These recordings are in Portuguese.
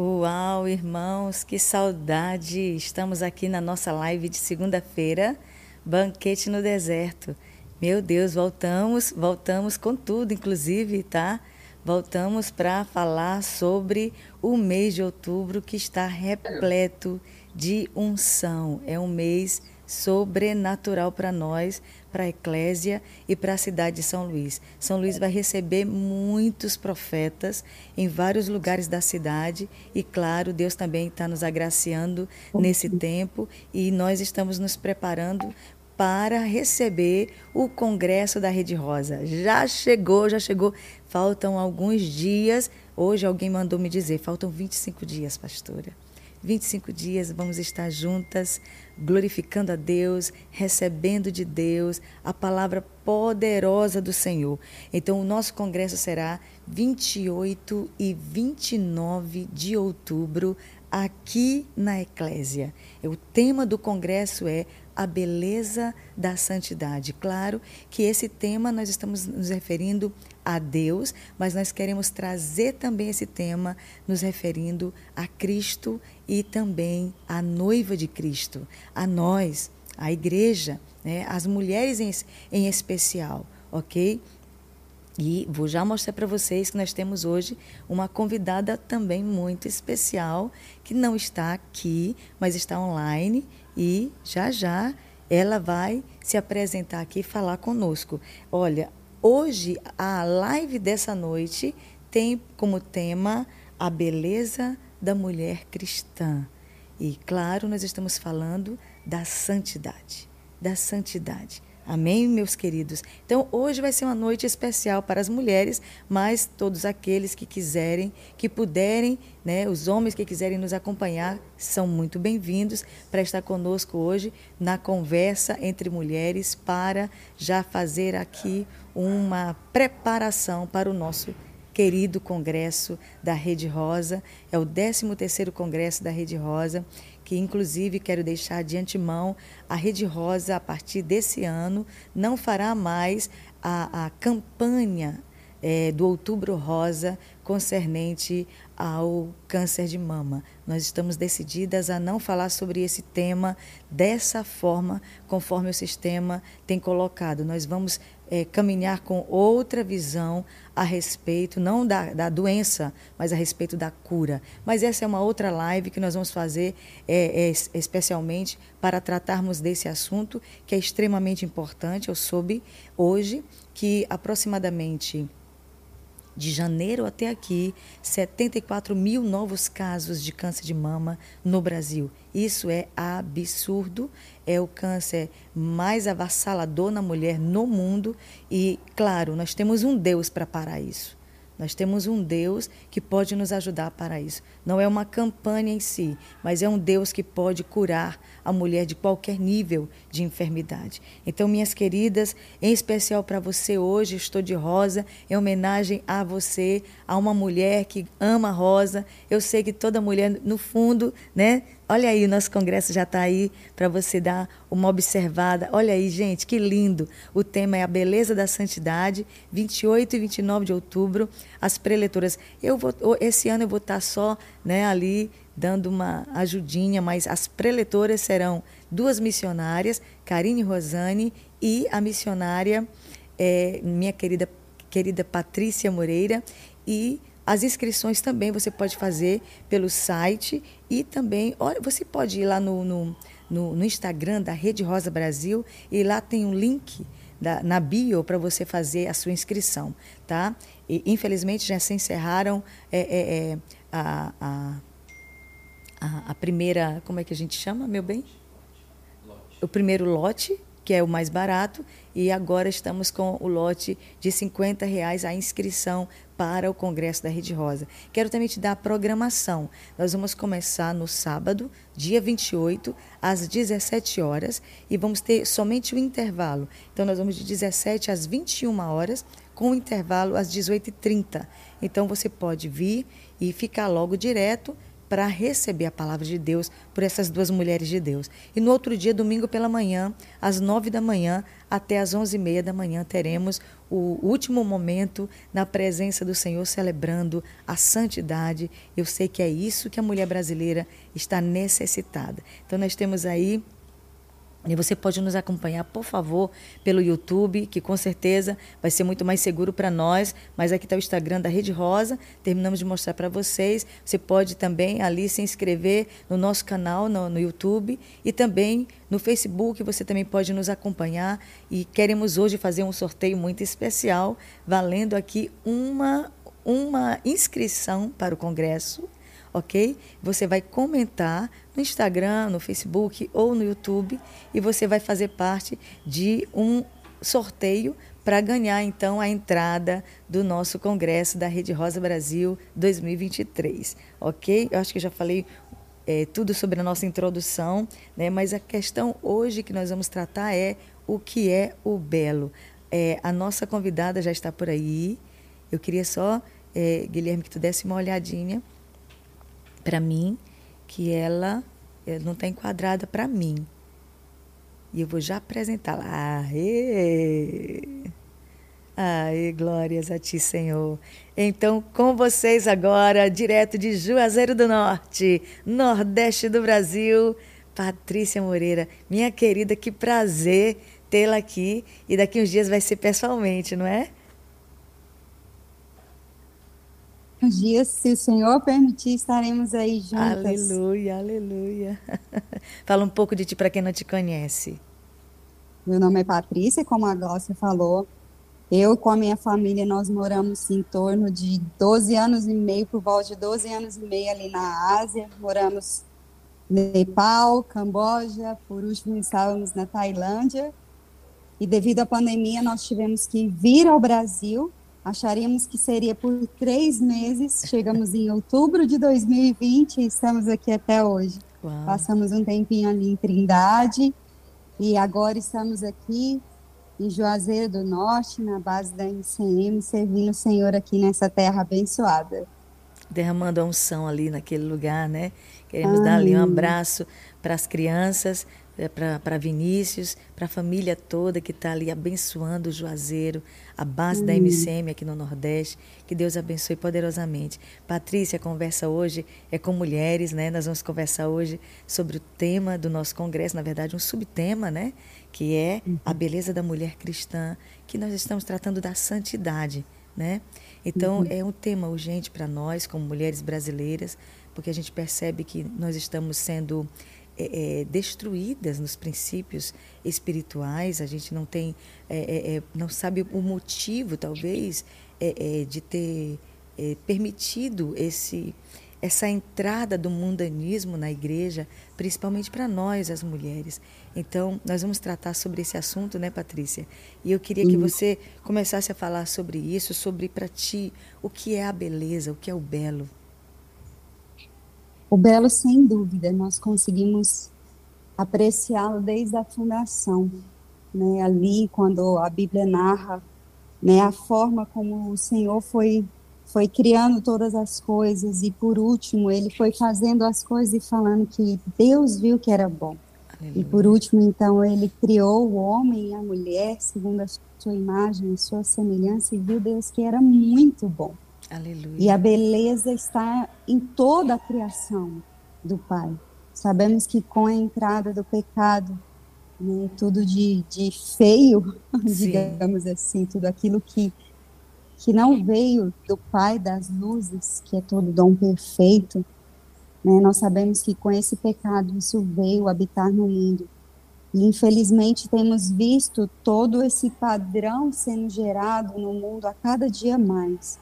Uau, irmãos, que saudade! Estamos aqui na nossa live de segunda-feira, Banquete no Deserto. Meu Deus, voltamos, voltamos com tudo, inclusive, tá? Voltamos para falar sobre o mês de outubro que está repleto de unção. É um mês sobrenatural para nós, para a Eclésia e para a cidade de São Luís. São Luís vai receber muitos profetas em vários lugares da cidade e, claro, Deus também está nos agraciando nesse tempo e nós estamos nos preparando para receber o congresso da Rede Rosa. Já chegou, já chegou. Faltam alguns dias. Hoje alguém mandou me dizer, faltam 25 dias, pastora. 25 dias vamos estar juntas, glorificando a Deus, recebendo de Deus a palavra poderosa do Senhor. Então, o nosso congresso será 28 e 29 de outubro, aqui na Eclésia. O tema do congresso é a beleza da santidade. Claro que esse tema nós estamos nos referindo a Deus, mas nós queremos trazer também esse tema nos referindo a Cristo e também à noiva de Cristo, a nós, a igreja, né, as mulheres em, em especial, ok? E vou já mostrar para vocês que nós temos hoje uma convidada também muito especial, que não está aqui, mas está online e já já ela vai se apresentar aqui e falar conosco. Olha, hoje a live dessa noite tem como tema a beleza da mulher cristã. E claro, nós estamos falando da santidade, da santidade. Amém, meus queridos? Então, hoje vai ser uma noite especial para as mulheres, mas todos aqueles que quiserem, que puderem, né, os homens que quiserem nos acompanhar, são muito bem-vindos para estar conosco hoje na conversa entre mulheres para já fazer aqui uma preparação para o nosso querido congresso da Rede Rosa. É o 13º congresso da Rede Rosa que inclusive quero deixar de antemão, a Rede Rosa, a partir desse ano, não fará mais a, a campanha é, do Outubro Rosa concernente ao câncer de mama. Nós estamos decididas a não falar sobre esse tema dessa forma, conforme o sistema tem colocado. Nós vamos é, caminhar com outra visão a respeito, não da, da doença, mas a respeito da cura. Mas essa é uma outra live que nós vamos fazer é, é, especialmente para tratarmos desse assunto, que é extremamente importante. Eu soube hoje que aproximadamente de janeiro até aqui, 74 mil novos casos de câncer de mama no Brasil. Isso é absurdo. É o câncer mais avassalador na mulher no mundo. E, claro, nós temos um Deus para parar isso. Nós temos um Deus que pode nos ajudar para isso. Não é uma campanha em si, mas é um Deus que pode curar a mulher de qualquer nível de enfermidade. Então, minhas queridas, em especial para você hoje, estou de rosa, em homenagem a você, a uma mulher que ama rosa. Eu sei que toda mulher, no fundo, né, Olha aí, o nosso congresso já está aí para você dar uma observada. Olha aí, gente, que lindo. O tema é a beleza da santidade, 28 e 29 de outubro, as preletoras. Eu vou, esse ano eu vou estar tá só né, ali dando uma ajudinha, mas as preletoras serão duas missionárias, Karine Rosane e a missionária, é, minha querida, querida Patrícia Moreira, e as inscrições também você pode fazer pelo site e também, olha, você pode ir lá no, no, no, no Instagram da Rede Rosa Brasil e lá tem um link da, na bio para você fazer a sua inscrição, tá? E, infelizmente já se encerraram é, é, é, a, a, a, a, primeira, como é que a gente chama, meu bem? Lote. O primeiro lote, que é o mais barato, e agora estamos com o lote de 50 reais a inscrição para o Congresso da Rede Rosa. Quero também te dar a programação. Nós vamos começar no sábado, dia 28, às 17 horas, e vamos ter somente o intervalo. Então, nós vamos de 17 às 21 horas, com o intervalo às 18h30. Então, você pode vir e ficar logo direto para receber a palavra de Deus por essas duas mulheres de Deus. E no outro dia, domingo pela manhã, às nove da manhã até às onze e meia da manhã, teremos o último momento na presença do Senhor, celebrando a santidade. Eu sei que é isso que a mulher brasileira está necessitada. Então, nós temos aí e você pode nos acompanhar, por favor, pelo YouTube, que com certeza vai ser muito mais seguro para nós. Mas aqui está o Instagram da Rede Rosa, terminamos de mostrar para vocês. Você pode também ali se inscrever no nosso canal no, no, YouTube e também no Facebook. Você também pode nos acompanhar. E queremos hoje fazer um sorteio muito especial, valendo aqui uma, uma inscrição para o Congresso ok? Você vai comentar no Instagram, no Facebook ou no YouTube e você vai fazer parte de um sorteio para ganhar então a entrada do nosso congresso da Rede Rosa Brasil 2023, ok? Eu acho que já falei é, tudo sobre a nossa introdução, né? Mas a questão hoje que nós vamos tratar é o que é o belo. É, a nossa convidada já está por aí. Eu queria só, é, Guilherme, que tu desse uma olhadinha para mim que ela, ela não está enquadrada para mim. E eu vou já apresentá-la. Aê! Aê, glórias a ti, Senhor. Então, com vocês agora, direto de Juazeiro do Norte, Nordeste do Brasil, Patrícia Moreira. Minha querida, que prazer tê-la aqui. E daqui uns dias vai ser pessoalmente, não é? Dias, se o Senhor permitir, estaremos aí juntas. Aleluia, aleluia. Fala um pouco de ti para quem não te conhece. Meu nome é Patrícia, como a Glaucia falou. Eu com a minha família, nós moramos em torno de 12 anos e meio, por volta de 12 anos e meio ali na Ásia. Moramos Nepal, Camboja, por último estávamos na Tailândia. E devido à pandemia, nós tivemos que vir ao Brasil Acharíamos que seria por três meses. Chegamos em outubro de 2020 e estamos aqui até hoje. Uau. Passamos um tempinho ali em Trindade e agora estamos aqui em Juazeiro do Norte, na base da MCM, servindo o Senhor aqui nessa terra abençoada. Derramando a unção ali naquele lugar, né? Queremos dar ali um abraço para as crianças, é, para Vinícius, para a família toda que está ali abençoando o Juazeiro, a base da MCM aqui no Nordeste. Que Deus abençoe poderosamente. Patrícia, a conversa hoje é com mulheres, né? Nós vamos conversar hoje sobre o tema do nosso congresso, na verdade, um subtema, né? Que é a uhum. beleza da mulher cristã, que nós estamos tratando da santidade, né? Então, uhum. é um tema urgente para nós, como mulheres brasileiras, porque a gente percebe que nós estamos sendo é, é, destruídas nos princípios espirituais, a gente não tem, é, é, é não sabe o motivo, talvez, de ter permitido esse, essa entrada do mundanismo na igreja, principalmente para nós, as mulheres. Então, nós vamos tratar sobre esse assunto, né, Patrícia? E eu queria que você começasse a falar sobre isso, sobre para ti o que é a beleza, o que é o belo. O belo, sem dúvida, nós conseguimos apreciá-lo desde a fundação, né? Ali, quando a Bíblia narra, né, a forma como o Senhor foi foi criando todas as coisas e por último ele foi fazendo as coisas e falando que Deus viu que era bom. Aleluia. E por último, então, ele criou o homem e a mulher segundo a sua imagem, a sua semelhança e viu Deus que era muito bom. Aleluia. E a beleza está em toda a criação do Pai. Sabemos que com a entrada do pecado, né, tudo de, de feio, digamos assim, tudo aquilo que, que não veio do Pai das luzes, que é todo dom perfeito, né, nós sabemos que com esse pecado isso veio habitar no mundo. E infelizmente temos visto todo esse padrão sendo gerado no mundo a cada dia mais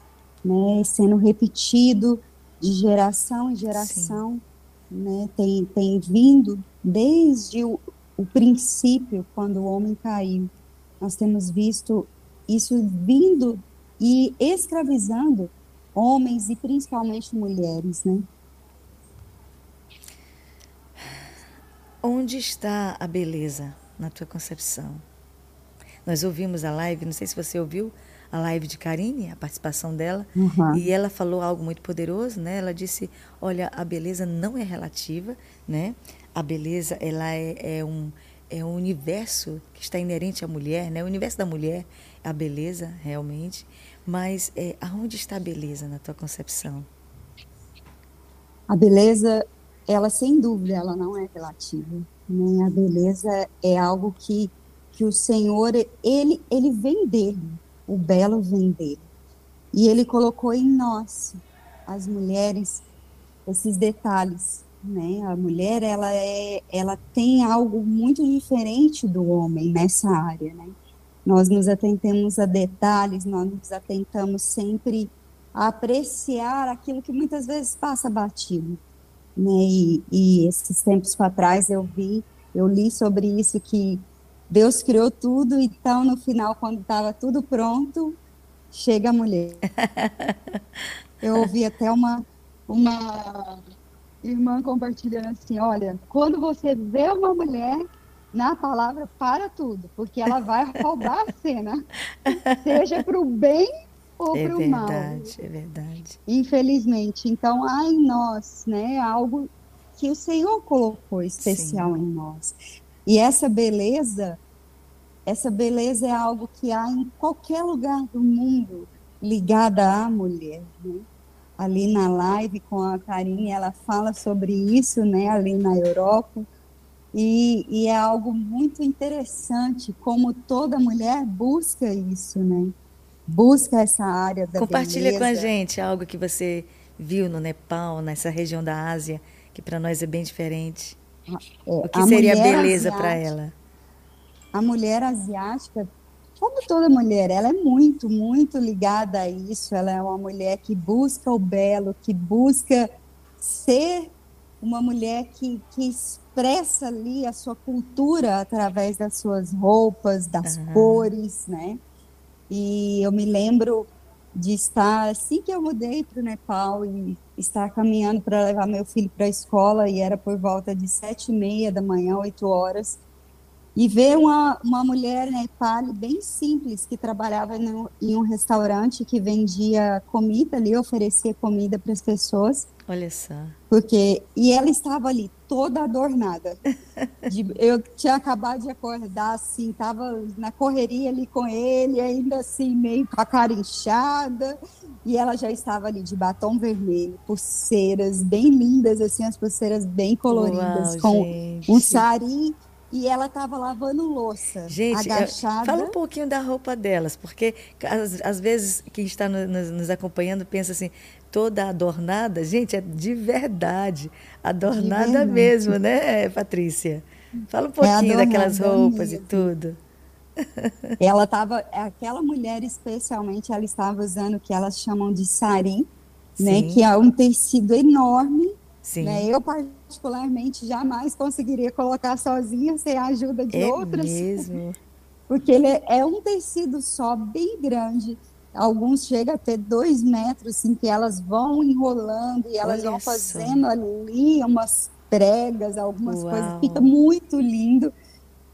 né, sendo repetido de geração em geração, né, tem, tem vindo desde o, o princípio, quando o homem caiu. Nós temos visto isso vindo e escravizando homens e principalmente mulheres, né? Onde está a beleza na tua concepção? Nós ouvimos a live, não sei se você ouviu a live de Karine, a participação dela, uhum. e ela falou algo muito poderoso, né? Ela disse, olha, a beleza não é relativa, né? A beleza, ela é, é um é um universo que está inerente à mulher, né? O universo da mulher, a beleza, realmente. Mas é, aonde está a beleza na tua concepção? A beleza, ela sem dúvida, ela não é relativa. Né? A beleza é algo que, que o Senhor, ele, ele vem dele, o belo vem dele. E ele colocou em nós, as mulheres, esses detalhes né? A mulher ela é, ela tem algo muito diferente do homem nessa área, né? Nós nos atentamos a detalhes, nós nos atentamos sempre a apreciar aquilo que muitas vezes passa batido, né? E, e esses tempos para trás eu vi, eu li sobre isso que Deus criou tudo, então no final quando estava tudo pronto, chega a mulher. Eu ouvi até uma uma irmã compartilhando assim: olha, quando você vê uma mulher na palavra, para tudo, porque ela vai roubar a cena, seja para o bem ou é para o mal. É verdade, é verdade. Infelizmente. Então, há em nós, né, algo que o Senhor colocou especial Sim. em nós. E essa beleza, essa beleza é algo que há em qualquer lugar do mundo ligada à mulher, né? ali na live com a Karine, ela fala sobre isso, né, ali na Europa, e, e, é algo muito interessante como toda mulher busca isso, né, busca essa área da Compartilha beleza. com a gente algo que você viu no Nepal, nessa região da Ásia, que para nós é bem diferente. É, o que seria beleza para ela? A mulher asiática como toda mulher, ela é muito, muito ligada a isso. Ela é uma mulher que busca o belo, que busca ser uma mulher que, que expressa ali a sua cultura através das suas roupas, das uhum. cores, né? E eu me lembro de estar, assim que eu mudei para o Nepal e estar caminhando para levar meu filho para a escola, e era por volta de sete e meia da manhã, oito horas, e ver uma, uma mulher né, Nepali bem simples que trabalhava no, em um restaurante que vendia comida ali, oferecia comida para as pessoas. Olha só. Porque e ela estava ali toda adornada. De, eu tinha acabado de acordar assim, estava na correria ali com ele, ainda assim meio com a cara inchada, e ela já estava ali de batom vermelho, pulseiras bem lindas assim, as pulseiras bem coloridas Uau, com gente. um sari e ela estava lavando louça, Gente, agachada. Fala um pouquinho da roupa delas, porque às, às vezes quem está no, nos, nos, acompanhando pensa assim, toda adornada. Gente, é de verdade, adornada de verdade. mesmo, né, Patrícia? Fala um é pouquinho é daquelas roupas mesmo. e tudo. Ela estava, aquela mulher especialmente, ela estava usando o que elas chamam de sari, né, que é um tecido enorme Sim. Né? Eu, particularmente, jamais conseguiria colocar sozinha sem a ajuda de é outras. Mesmo? Porque ele é um tecido só, bem grande. Alguns chegam a ter dois metros, assim, que elas vão enrolando e elas Olha vão fazendo só. ali umas pregas, algumas Uau. coisas. Fica muito lindo.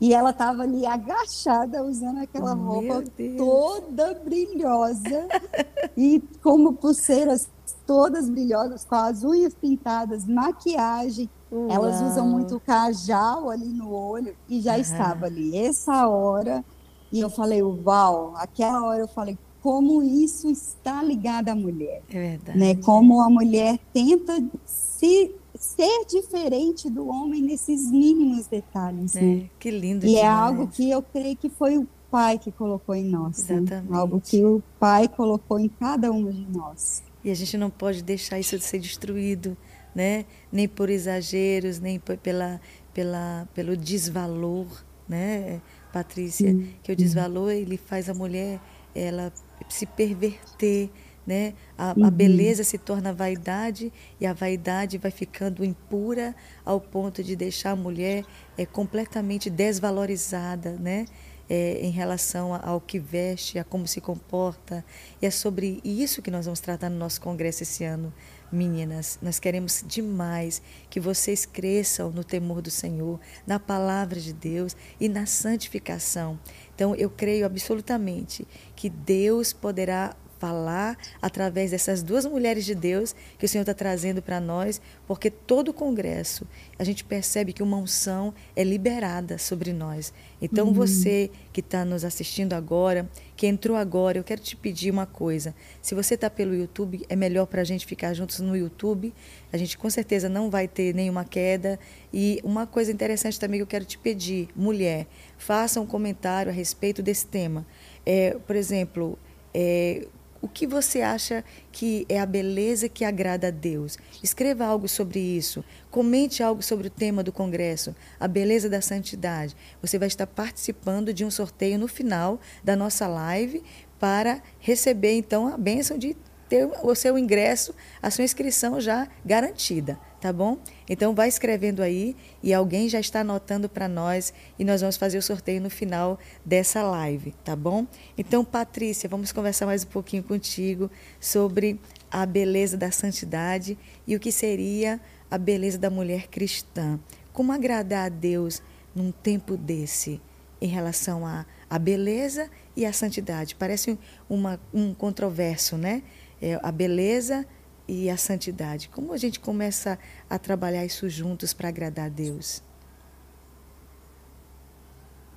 E ela estava ali agachada, usando aquela oh, roupa toda brilhosa e como pulseiras todas brilhosas, com as unhas pintadas, maquiagem. Uau. Elas usam muito cajal ali no olho e já uhum. estava ali essa hora. E eu falei, uau, aquela hora eu falei, como isso está ligado à mulher. É verdade. Né? Como a mulher tenta se ser diferente do homem nesses mínimos detalhes. É, né? Que lindo. E demais. é algo que eu creio que foi o pai que colocou em nós. Né? Exatamente. Né? Algo que o pai colocou em cada um de nós. E a gente não pode deixar isso de ser destruído, né? nem por exageros, nem pela, pela, pelo desvalor, né, Patrícia? Sim. Que o desvalor ele faz a mulher ela se perverter, né? A, uhum. a, beleza se torna vaidade e a vaidade vai ficando impura ao ponto de deixar a mulher é, completamente desvalorizada, né? é, em relação ao que veste, a como se comporta. E é sobre isso que nós vamos tratar no nosso congresso esse ano, Meninas, nós queremos demais que vocês cresçam no temor do Senhor, na palavra de Deus e na santificação. Então, eu creio absolutamente que Deus poderá falar através dessas duas mulheres de Deus que o Senhor está trazendo para nós, porque todo o congresso a gente percebe que uma unção é liberada sobre nós. Então, uhum. você que está nos assistindo agora, que entrou agora, eu quero te pedir uma coisa. Se você está pelo YouTube, é melhor para a gente ficar juntos no YouTube. A gente com certeza não vai ter nenhuma queda. E uma coisa interessante também que eu quero te pedir, mulher, faça um comentário a respeito desse tema. É, por exemplo, é, o que você acha que é a beleza que agrada a Deus? Escreva algo sobre isso. Comente algo sobre o tema do congresso, a beleza da santidade. Você vai estar participando de um sorteio no final da nossa live para receber então a bênção de ter o seu ingresso, a sua inscrição já garantida tá bom? Então vai escrevendo aí e alguém já está anotando para nós e nós vamos fazer o sorteio no final dessa live, tá bom? Então, Patrícia, vamos conversar mais um pouquinho contigo sobre a beleza da santidade e o que seria a beleza da mulher cristã. Como agradar a Deus num tempo desse em relação à, à beleza e à santidade? Parece uma, um controverso, né? É, a beleza e a santidade. Como a gente começa a trabalhar isso juntos para agradar a Deus?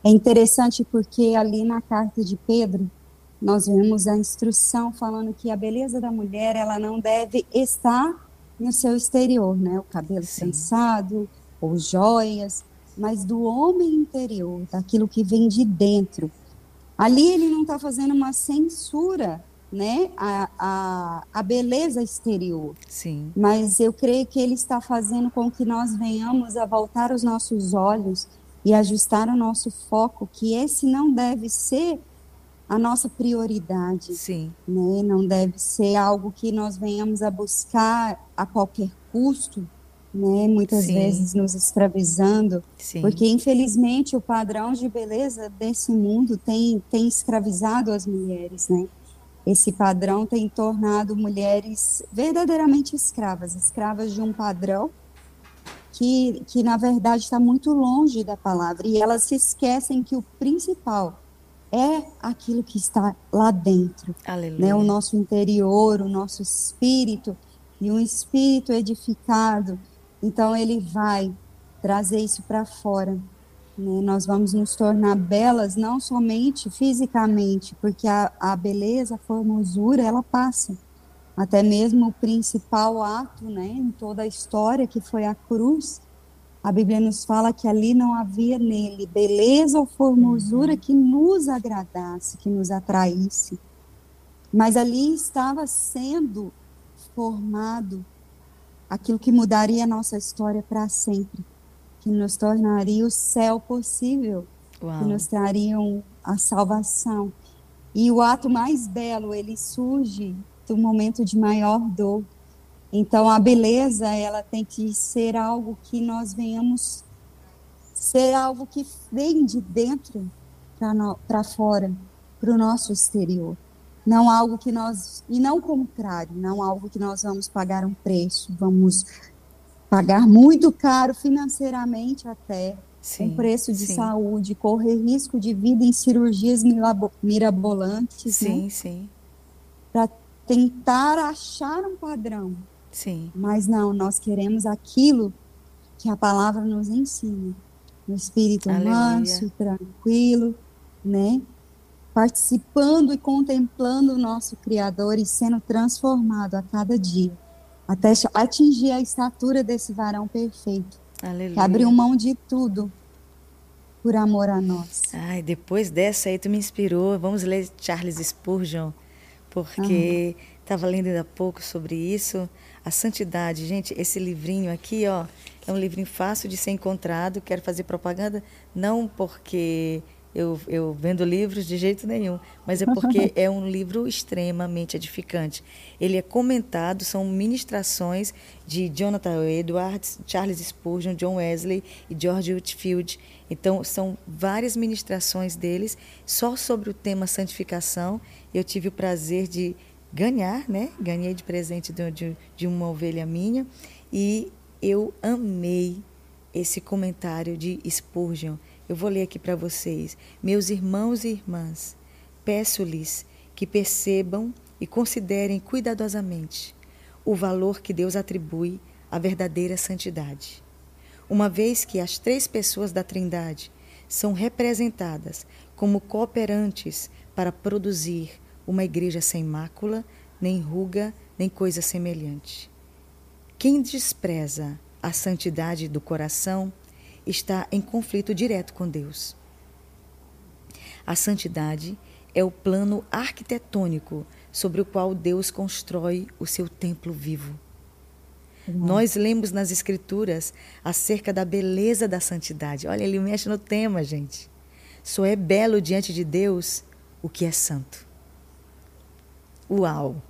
É interessante porque ali na carta de Pedro, nós vemos a instrução falando que a beleza da mulher, ela não deve estar no seu exterior, né? O cabelo Sim. trançado, ou joias, mas do homem interior, daquilo que vem de dentro. Ali ele não está fazendo uma censura né, a, a, a beleza exterior. Sim. Mas eu creio que ele está fazendo com que nós venhamos a voltar os nossos olhos e ajustar o nosso foco, que esse não deve ser a nossa prioridade. Sim. Né? Não deve ser algo que nós venhamos a buscar a qualquer custo, né? Muitas Sim. vezes nos escravizando, Sim. porque infelizmente o padrão de beleza desse mundo tem tem escravizado as mulheres, né? Esse padrão tem tornado mulheres verdadeiramente escravas, escravas de um padrão que, que na verdade está muito longe da palavra. E elas se esquecem que o principal é aquilo que está lá dentro, né? O nosso interior, o nosso espírito e um espírito edificado. Então ele vai trazer isso para fora. Né? Nós vamos nos tornar belas não somente fisicamente, porque a, a beleza, a formosura, ela passa. Até mesmo o principal ato né, em toda a história, que foi a cruz, a Bíblia nos fala que ali não havia nele beleza ou formosura uhum. que nos agradasse, que nos atraísse. Mas ali estava sendo formado aquilo que mudaria a nossa história para sempre que nos tornaria o céu possível, Uau. que nos trariam a salvação. E o ato mais belo, ele surge do momento de maior dor. Então, a beleza, ela tem que ser algo que nós venhamos ser algo que vem de dentro para fora, para o nosso exterior. Não algo que nós, e não o contrário, não algo que nós vamos pagar um preço, vamos pagar muito caro financeiramente até, sim, com preço de sim. saúde, correr risco de vida em cirurgias mirabolantes, sim, né? sim, para tentar achar um padrão. Sim. Mas não, nós queremos aquilo que a palavra nos ensina, no espírito Aleluia. manso, tranquilo, né? Participando e contemplando o nosso Criador e sendo transformado a cada dia até atingir a estatura desse varão perfeito. Aleluia. Que abriu mão de tudo por amor a nós. Ai, depois dessa aí tu me inspirou. Vamos ler Charles Spurgeon, porque estava lendo ainda pouco sobre isso. A santidade, gente, esse livrinho aqui, ó, é um livrinho fácil de ser encontrado. Quero fazer propaganda não porque eu, eu vendo livros de jeito nenhum, mas é porque é um livro extremamente edificante. Ele é comentado, são ministrações de Jonathan Edwards, Charles Spurgeon, John Wesley e George Whitfield. Então, são várias ministrações deles só sobre o tema santificação. Eu tive o prazer de ganhar, né? Ganhei de presente de, de, de uma ovelha minha e eu amei esse comentário de Spurgeon. Eu vou ler aqui para vocês. Meus irmãos e irmãs, peço-lhes que percebam e considerem cuidadosamente o valor que Deus atribui à verdadeira santidade. Uma vez que as três pessoas da Trindade são representadas como cooperantes para produzir uma igreja sem mácula, nem ruga, nem coisa semelhante. Quem despreza a santidade do coração está em conflito direto com Deus. A santidade é o plano arquitetônico sobre o qual Deus constrói o seu templo vivo. Uhum. Nós lemos nas Escrituras acerca da beleza da santidade. Olha, ele mexe no tema, gente. Só é belo diante de Deus o que é santo. Uau!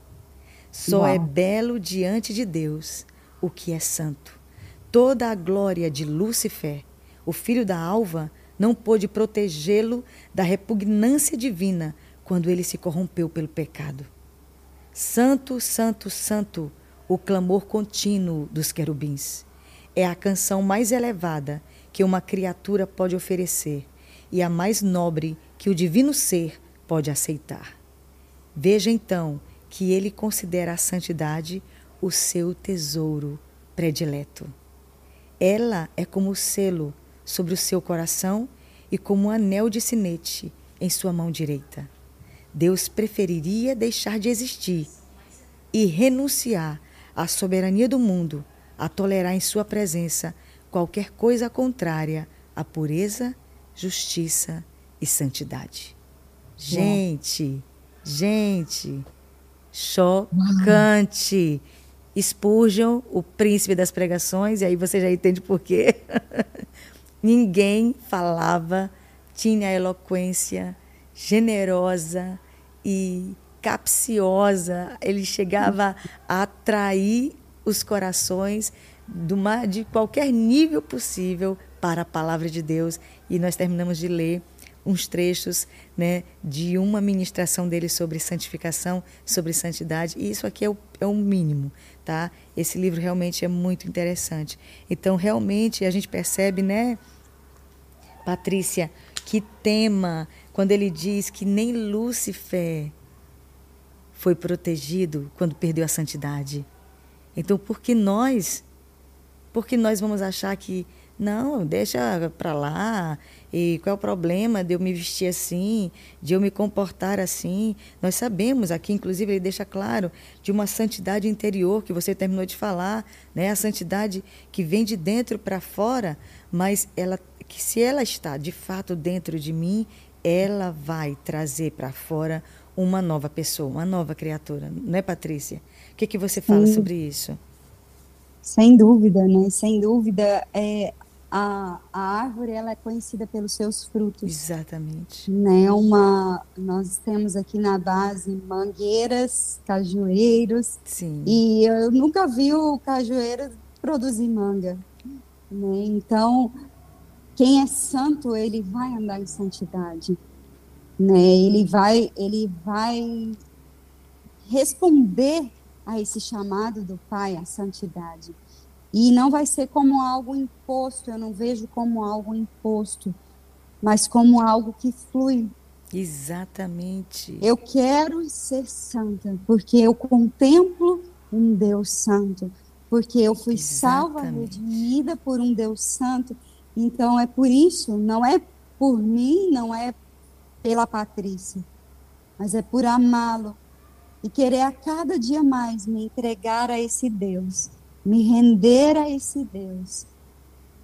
Só Uau. é belo diante de Deus o que é santo. Toda a glória de Lúcifer, o filho da alva, não pôde protegê-lo da repugnância divina quando ele se corrompeu pelo pecado. Santo, santo, santo, o clamor contínuo dos querubins. É a canção mais elevada que uma criatura pode oferecer e a mais nobre que o divino ser pode aceitar. Veja então que ele considera a santidade o seu tesouro predileto. Ela é como o selo sobre o seu coração e como um anel de sinete em sua mão direita. Deus preferiria deixar de existir e renunciar à soberania do mundo a tolerar em sua presença qualquer coisa contrária à pureza justiça e santidade. Gente, gente, chocante. Spurgeon, o príncipe das pregações, e aí você já entende por quê. Ninguém falava, tinha eloquência generosa e capciosa. Ele chegava a atrair os corações de qualquer nível possível para a palavra de Deus. E nós terminamos de ler uns trechos né, de uma ministração dele sobre santificação, sobre santidade. E isso aqui é o, é o mínimo, tá? Esse livro realmente é muito interessante. Então, realmente, a gente percebe, né, Patrícia, que tema quando ele diz que nem Lúcifer foi protegido quando perdeu a santidade. Então, por que nós, por que nós vamos achar que não, deixa para lá. E qual é o problema de eu me vestir assim, de eu me comportar assim? Nós sabemos aqui, inclusive, ele deixa claro de uma santidade interior que você terminou de falar, né? A santidade que vem de dentro para fora, mas ela que se ela está de fato dentro de mim, ela vai trazer para fora uma nova pessoa, uma nova criatura, não é, Patrícia? O que, que você fala Sim. sobre isso? Sem dúvida, né? Sem dúvida, é, a, a árvore ela é conhecida pelos seus frutos. Exatamente. Né? Uma, nós temos aqui na base mangueiras, cajueiros. Sim. E eu nunca vi o cajueiro produzir manga. Né? Então, quem é santo, ele vai andar em santidade. Né? Ele vai, ele vai responder a esse chamado do Pai à santidade. E não vai ser como algo imposto, eu não vejo como algo imposto, mas como algo que flui. Exatamente. Eu quero ser santa, porque eu contemplo um Deus santo, porque eu fui Exatamente. salva, redimida por um Deus santo. Então é por isso, não é por mim, não é pela Patrícia, mas é por amá-lo e querer a cada dia mais me entregar a esse Deus me render a esse Deus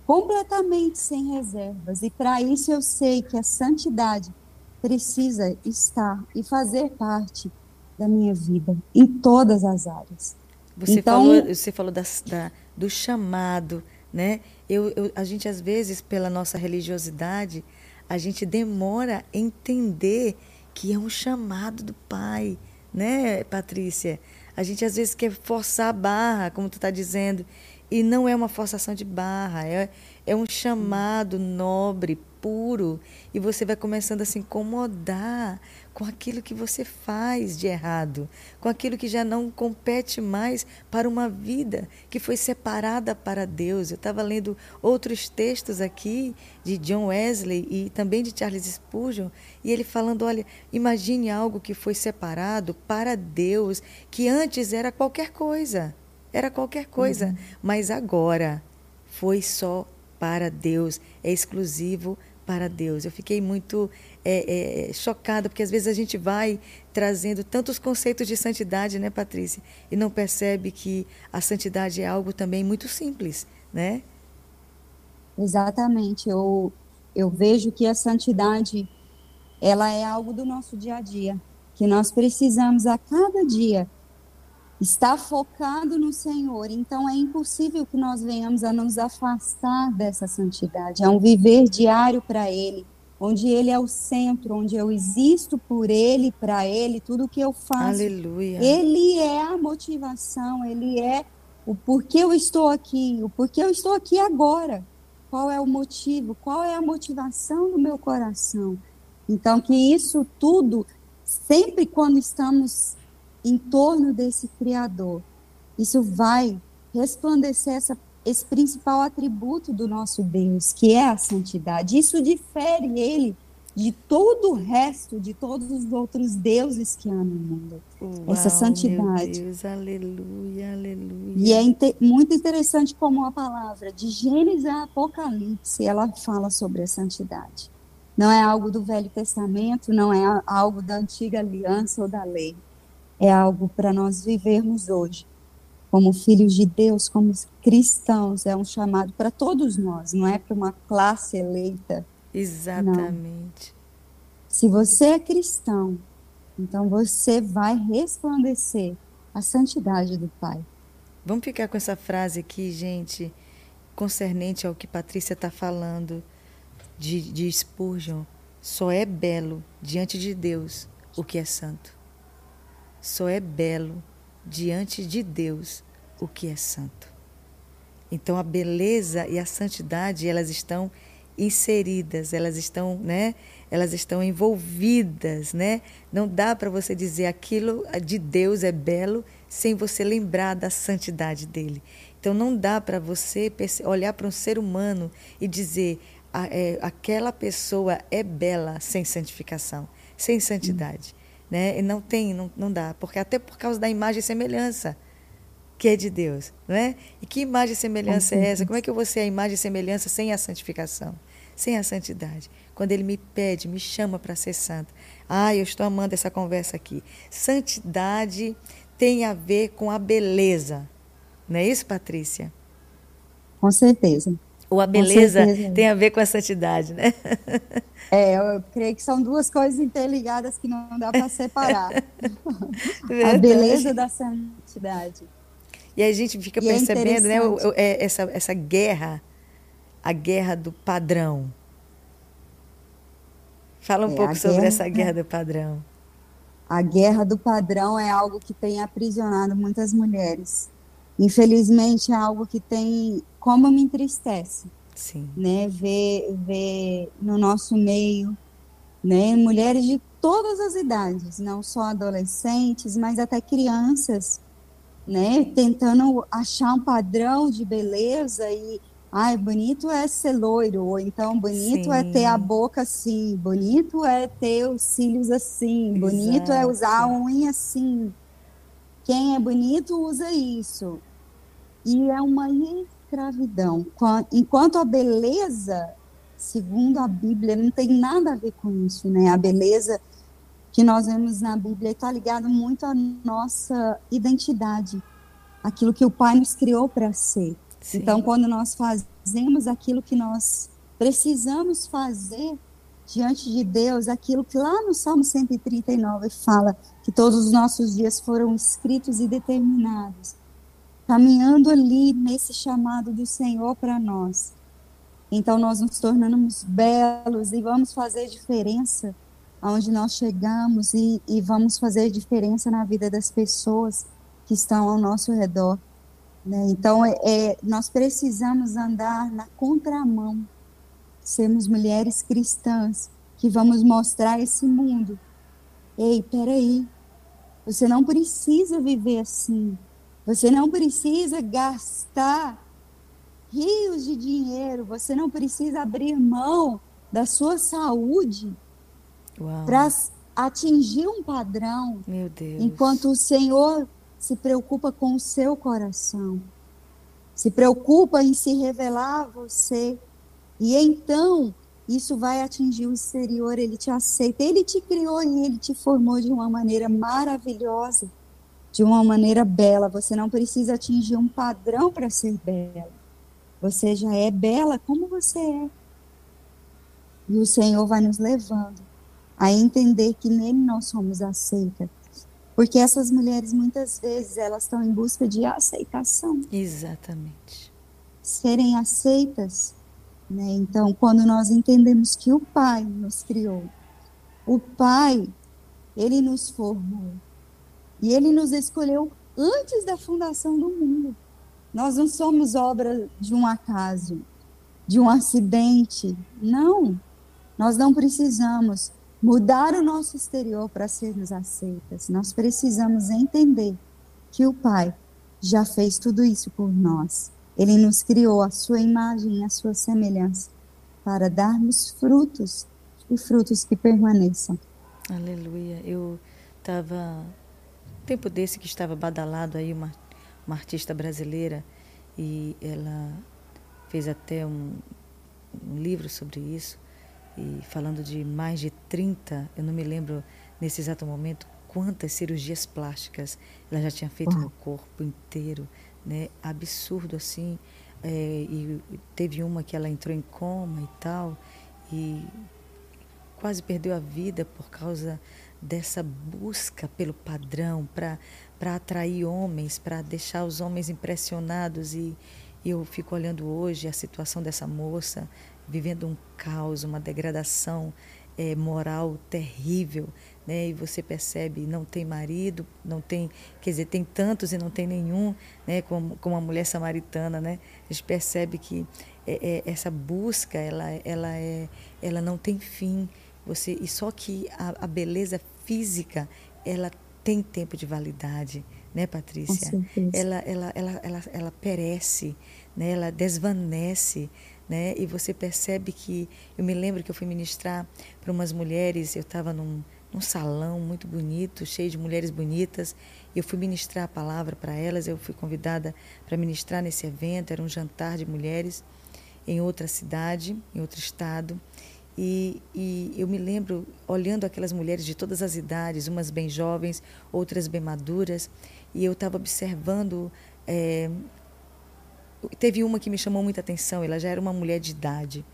completamente sem reservas. E para isso eu sei que a santidade precisa estar e fazer parte da minha vida em todas as áreas. Você então, falou, você falou da, da, do chamado, né? Eu, eu, a gente às vezes pela nossa religiosidade a gente demora a entender que é um chamado do Pai, né, Patrícia? A gente às vezes quer forçar a barra, como tu está dizendo, e não é uma forçação de barra, é, é um chamado nobre, impuro e você vai começando a se incomodar com aquilo que você faz de errado, com aquilo que já não compete mais para uma vida que foi separada para Deus. Eu estava lendo outros textos aqui de John Wesley e também de Charles Spurgeon, e ele falando: olha, imagine algo que foi separado para Deus, que antes era qualquer coisa, era qualquer coisa, uhum. mas agora foi só para Deus, é exclusivo para Deus. Eu fiquei muito é, é, chocada, porque às vezes a gente vai trazendo tantos conceitos de santidade, né, Patrícia? E não percebe que a santidade é algo também muito simples, né? Exatamente. Eu, eu vejo que a santidade, ela é algo do nosso dia a dia, que nós precisamos a cada dia estar focado no Senhor. Então é impossível que nós venhamos a nos afastar dessa santidade. É um viver diário para Ele, onde Ele é o centro, onde eu existo por Ele, para Ele, tudo que eu faço. Aleluia. Ele é a motivação, Ele é o porquê eu estou aqui, o porquê eu estou aqui agora. Qual é o motivo? Qual é a motivação do meu coração? Então que isso tudo, sempre quando estamos em torno desse Criador. Isso vai resplandecer essa, esse principal atributo do nosso Deus, que é a santidade. Isso difere ele de todo o resto, de todos os outros deuses que há no mundo. Uau, essa santidade. Meu Deus, aleluia, aleluia. E é inte muito interessante como a palavra de Gênesis a Apocalipse, ela fala sobre a santidade. Não é algo do Velho Testamento, não é algo da antiga aliança ou da lei é algo para nós vivermos hoje. Como filhos de Deus, como cristãos, é um chamado para todos nós, não é para uma classe eleita. Exatamente. Não. Se você é cristão, então você vai resplandecer a santidade do Pai. Vamos ficar com essa frase aqui, gente, concernente ao que Patrícia está falando de, de Spurgeon. Só é belo diante de Deus o que é santo só é belo diante de Deus o que é santo. Então a beleza e a santidade, elas estão inseridas, elas estão, né? Elas estão envolvidas, né? Não dá para você dizer aquilo de Deus é belo sem você lembrar da santidade dele. Então não dá para você olhar para um ser humano e dizer é, aquela pessoa é bela sem santificação, sem santidade. Né? E não tem, não, não dá, porque até por causa da imagem e semelhança que é de Deus, né? E que imagem e semelhança é essa? Como é que eu vou ser a imagem e semelhança sem a santificação, sem a santidade? Quando ele me pede, me chama para ser santo. Ah, eu estou amando essa conversa aqui. Santidade tem a ver com a beleza. Não é isso, Patrícia? Com certeza. Ou a beleza tem a ver com a santidade, né? É, eu creio que são duas coisas interligadas que não dá para separar. a beleza da santidade. E a gente fica e é percebendo, é né, é, essa, essa guerra, a guerra do padrão. Fala um é, pouco sobre guerra, essa guerra do padrão. A guerra do padrão é algo que tem aprisionado muitas mulheres. Infelizmente, é algo que tem, como me entristece Sim. né? Ver, ver no nosso meio, né? Mulheres de todas as idades, não só adolescentes, mas até crianças, né? Tentando achar um padrão de beleza e Ai, bonito é ser loiro, ou então bonito Sim. é ter a boca assim, bonito é ter os cílios assim, Exato. bonito é usar a unha assim. Quem é bonito usa isso. E é uma escravidão. Enquanto a beleza, segundo a Bíblia, não tem nada a ver com isso, né? A beleza que nós vemos na Bíblia está ligada muito à nossa identidade, aquilo que o Pai nos criou para ser. Sim. Então, quando nós fazemos aquilo que nós precisamos fazer diante de Deus, aquilo que lá no Salmo 139 fala que todos os nossos dias foram escritos e determinados caminhando ali nesse chamado do Senhor para nós. Então nós nos tornamos belos e vamos fazer diferença aonde nós chegamos e, e vamos fazer diferença na vida das pessoas que estão ao nosso redor. Né? Então é, é, nós precisamos andar na contramão sermos mulheres cristãs que vamos mostrar esse mundo. Ei, peraí, você não precisa viver assim. Você não precisa gastar rios de dinheiro. Você não precisa abrir mão da sua saúde para atingir um padrão. Meu Deus. Enquanto o Senhor se preocupa com o seu coração, se preocupa em se revelar a você. E então isso vai atingir o exterior, ele te aceita, ele te criou e ele te formou de uma maneira maravilhosa, de uma maneira bela. Você não precisa atingir um padrão para ser bela. Você já é bela como você é. E o Senhor vai nos levando a entender que nele nós somos aceitas. Porque essas mulheres muitas vezes elas estão em busca de aceitação. Exatamente. Serem aceitas né? Então, quando nós entendemos que o Pai nos criou, o Pai, ele nos formou e ele nos escolheu antes da fundação do mundo. Nós não somos obra de um acaso, de um acidente. Não. Nós não precisamos mudar o nosso exterior para sermos aceitas. Nós precisamos entender que o Pai já fez tudo isso por nós. Ele nos criou a sua imagem e a sua semelhança para darmos frutos e frutos que permaneçam. Aleluia. Eu estava tempo desse que estava badalado aí uma, uma artista brasileira e ela fez até um, um livro sobre isso e falando de mais de 30, eu não me lembro nesse exato momento quantas cirurgias plásticas ela já tinha feito no corpo inteiro né, absurdo assim. É, e teve uma que ela entrou em coma e tal, e quase perdeu a vida por causa dessa busca pelo padrão para atrair homens, para deixar os homens impressionados. E, e eu fico olhando hoje a situação dessa moça, vivendo um caos, uma degradação é, moral terrível, né? E você percebe, não tem marido, não tem, quer dizer, tem tantos e não tem nenhum, né? Como, como a mulher samaritana, né? A gente percebe que é, é, essa busca, ela, ela, é, ela não tem fim. Você e só que a, a beleza física, ela tem tempo de validade, né, Patrícia? Ela, ela, ela, ela, ela perece, né? Ela desvanece né? E você percebe que eu me lembro que eu fui ministrar para umas mulheres, eu estava num, num salão muito bonito, cheio de mulheres bonitas, e eu fui ministrar a palavra para elas, eu fui convidada para ministrar nesse evento, era um jantar de mulheres em outra cidade, em outro estado. E, e, eu me lembro olhando aquelas mulheres de todas as idades, umas bem jovens, outras bem maduras, e eu estava observando é, Teve uma que me chamou muita atenção, ela já era uma mulher de idade.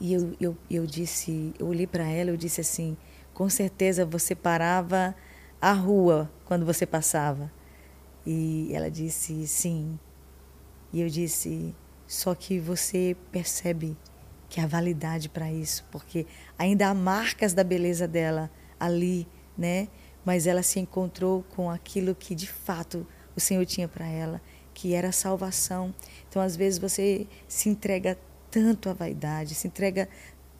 E eu, eu, eu disse, eu olhei para ela, eu disse assim, com certeza você parava a rua quando você passava. E ela disse, sim. E eu disse, só que você percebe que há validade para isso, porque ainda há marcas da beleza dela ali, né? Mas ela se encontrou com aquilo que de fato o Senhor tinha para ela que era a salvação. Então, às vezes, você se entrega tanto à vaidade, se entrega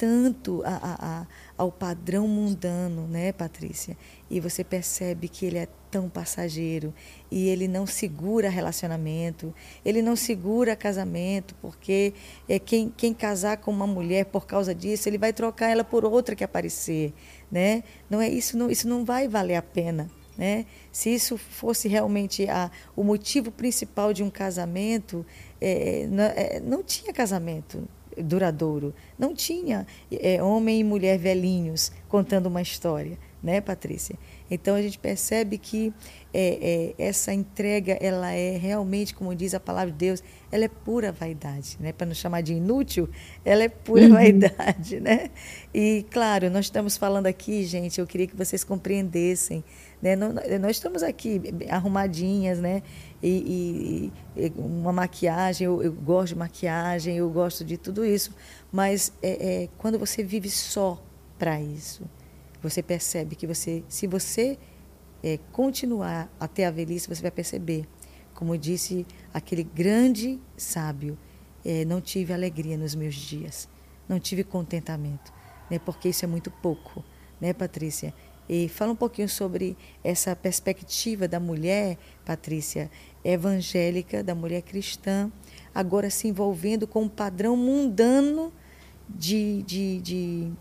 tanto a, a, a, ao padrão mundano, né, Patrícia? E você percebe que ele é tão passageiro e ele não segura relacionamento, ele não segura casamento, porque é quem, quem casar com uma mulher por causa disso, ele vai trocar ela por outra que aparecer, né? Não é isso, não, isso não vai valer a pena. Né? Se isso fosse realmente a, o motivo principal de um casamento, é, não, é, não, tinha casamento duradouro, não tinha é, homem e mulher velhinhos contando uma história, né, Patrícia? Então a gente percebe que é, é, essa entrega, ela é realmente, como diz a palavra de Deus, ela é pura vaidade, né? Para não chamar de inútil, ela é pura uhum. vaidade, né? E claro, nós estamos falando aqui, gente, eu queria que vocês compreendessem né? Nós estamos aqui arrumadinhas, né? E, e, e uma maquiagem, eu, eu, gosto de maquiagem, eu gosto de tudo isso, mas é, é quando você vive só para isso, você percebe que você, se você é, continuar até a velhice, você vai perceber, como disse aquele grande sábio, é, não tive alegria nos meus dias, não tive contentamento, né? Porque isso é muito pouco, né, Patrícia? E fala um pouquinho sobre essa perspectiva da mulher, Patrícia, evangélica, da mulher cristã, agora se envolvendo com um padrão mundano de, de, de,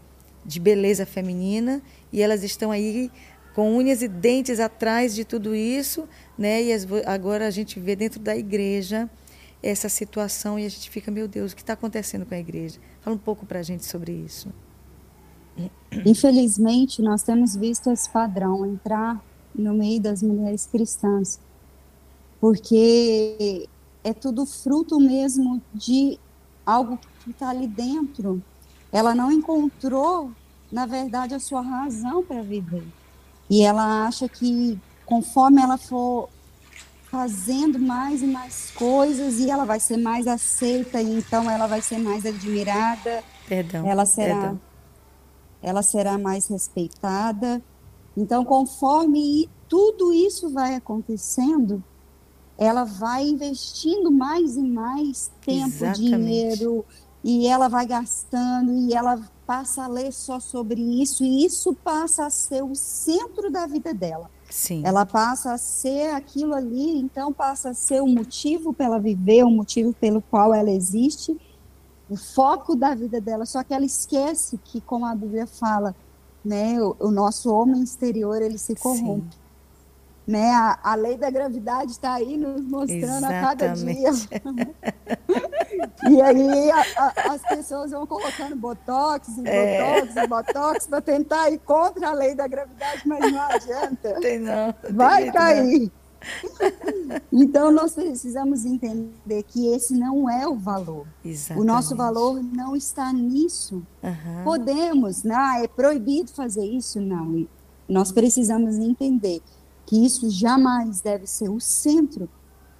de beleza feminina e elas estão aí com unhas e dentes atrás de tudo isso, né? E as, agora a gente vê dentro da igreja essa situação e a gente fica, meu Deus, o que está acontecendo com a igreja? Fala um pouco para a gente sobre isso. Infelizmente, nós temos visto esse padrão entrar no meio das mulheres cristãs, porque é tudo fruto mesmo de algo que está ali dentro. Ela não encontrou, na verdade, a sua razão para viver. E ela acha que conforme ela for fazendo mais e mais coisas, e ela vai ser mais aceita, e então ela vai ser mais admirada. Perdão. Ela será. Perdão ela será mais respeitada. Então, conforme tudo isso vai acontecendo, ela vai investindo mais e mais tempo, Exatamente. dinheiro, e ela vai gastando, e ela passa a ler só sobre isso, e isso passa a ser o centro da vida dela. Sim. Ela passa a ser aquilo ali, então passa a ser o motivo para ela viver, o motivo pelo qual ela existe, o foco da vida dela, só que ela esquece que, como a Bíblia fala, né, o, o nosso homem exterior ele se corrompe. Sim. Né, a, a lei da gravidade está aí nos mostrando Exatamente. a cada dia. e aí a, a, as pessoas vão colocando botox e é. botox e botox para tentar ir contra a lei da gravidade, mas não adianta. Tem não. Vai cair. Não. então, nós precisamos entender que esse não é o valor. Exatamente. O nosso valor não está nisso. Uhum. Podemos, não, né? é proibido fazer isso? Não. Nós precisamos entender que isso jamais deve ser o centro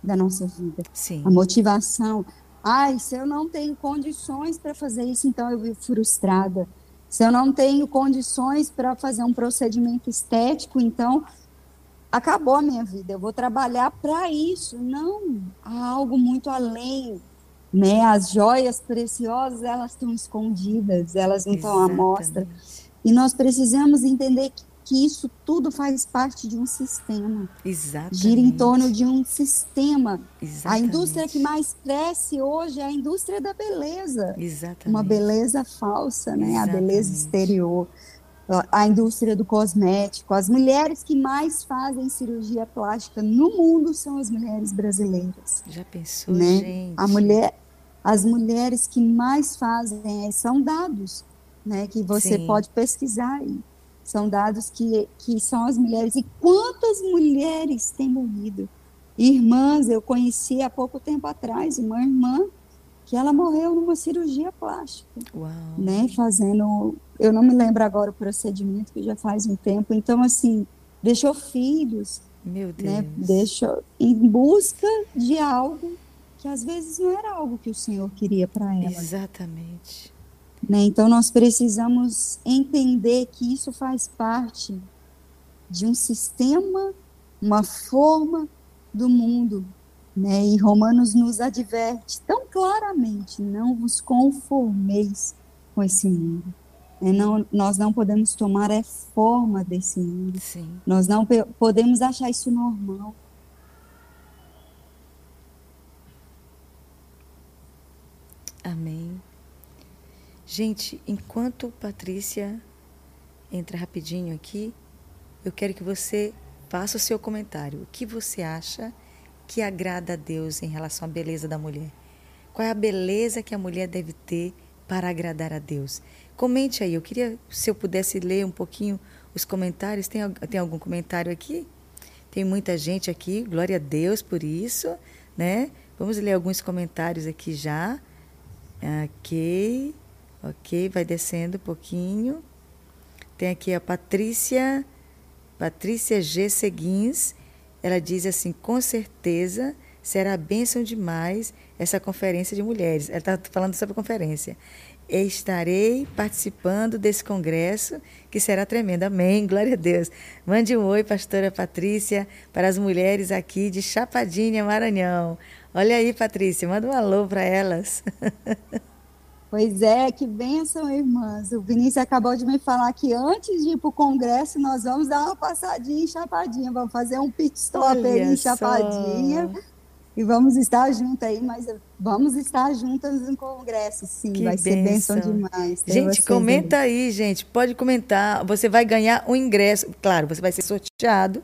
da nossa vida. Sim. A motivação. Ai, se eu não tenho condições para fazer isso, então eu vivo frustrada. Se eu não tenho condições para fazer um procedimento estético, então acabou a minha vida, eu vou trabalhar para isso. Não, há algo muito além. Né? As joias preciosas, elas estão escondidas, elas não estão à mostra. E nós precisamos entender que, que, isso tudo faz parte de um sistema. Exatamente. Gira em torno de um sistema. Exatamente. A indústria que mais cresce hoje é a indústria da beleza. Exatamente. Uma beleza falsa, né? A beleza exterior a indústria do cosmético. As mulheres que mais fazem cirurgia plástica no mundo são as mulheres brasileiras. Já pensou, né? gente? A mulher, as mulheres que mais fazem são dados, né? Que você Sim. pode pesquisar aí. São dados que, que são as mulheres. E quantas mulheres têm morrido? Irmãs, eu conheci há pouco tempo atrás uma irmã que ela morreu numa cirurgia plástica, Uau. né? Fazendo eu não me lembro agora o procedimento, que já faz um tempo. Então, assim, deixou filhos. Meu né, Deus. Né, deixou em busca de algo que às vezes não era algo que o Senhor queria para ela. Exatamente. Né, então, nós precisamos entender que isso faz parte de um sistema, uma forma do mundo. Né? E Romanos nos adverte tão claramente: não vos conformeis com esse mundo é, não, nós não podemos tomar a forma desse mundo. Sim. Nós não podemos achar isso normal. Amém. Gente, enquanto Patrícia entra rapidinho aqui, eu quero que você faça o seu comentário. O que você acha que agrada a Deus em relação à beleza da mulher? Qual é a beleza que a mulher deve ter para agradar a Deus? Comente aí, eu queria, se eu pudesse ler um pouquinho os comentários. Tem, tem algum comentário aqui? Tem muita gente aqui, glória a Deus por isso, né? Vamos ler alguns comentários aqui já. Ok, ok, vai descendo um pouquinho. Tem aqui a Patrícia, Patrícia G. Seguins. Ela diz assim: com certeza será bênção demais essa conferência de mulheres. Ela está falando sobre a conferência estarei participando desse congresso que será tremendo. Amém. Glória a Deus. Mande um oi, pastora Patrícia, para as mulheres aqui de Chapadinha, Maranhão. Olha aí, Patrícia, manda um alô para elas. Pois é, que bênção, irmãs. O Vinícius acabou de me falar que antes de ir para o congresso, nós vamos dar uma passadinha em Chapadinha, vamos fazer um pit stop Olha aí em Chapadinha. Só. E vamos estar juntas aí, mas vamos estar juntas no congresso, sim. Que vai benção. ser bênção demais. Gente, comenta aí. aí, gente. Pode comentar. Você vai ganhar um ingresso. Claro, você vai ser sorteado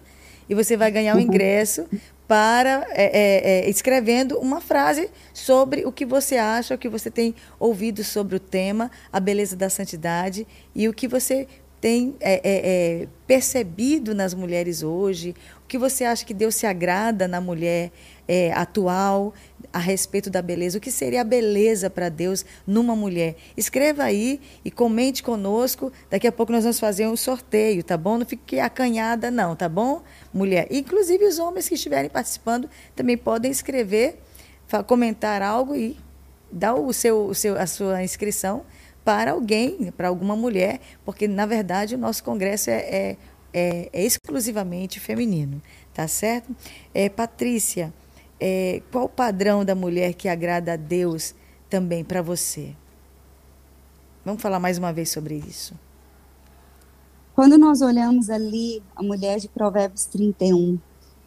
e você vai ganhar um ingresso para é, é, é, escrevendo uma frase sobre o que você acha, o que você tem ouvido sobre o tema, a beleza da santidade e o que você tem é, é, é, percebido nas mulheres hoje, o que você acha que Deus se agrada na mulher atual a respeito da beleza, o que seria a beleza para Deus numa mulher. Escreva aí e comente conosco. Daqui a pouco nós vamos fazer um sorteio, tá bom? Não fique acanhada, não, tá bom? mulher. Inclusive os homens que estiverem participando também podem escrever, comentar algo e dar o seu, o seu, a sua inscrição para alguém, para alguma mulher, porque na verdade o nosso congresso é, é, é, é exclusivamente feminino, tá certo? É, Patrícia, é, qual o padrão da mulher que agrada a Deus também para você? Vamos falar mais uma vez sobre isso. Quando nós olhamos ali a mulher de Provérbios 31,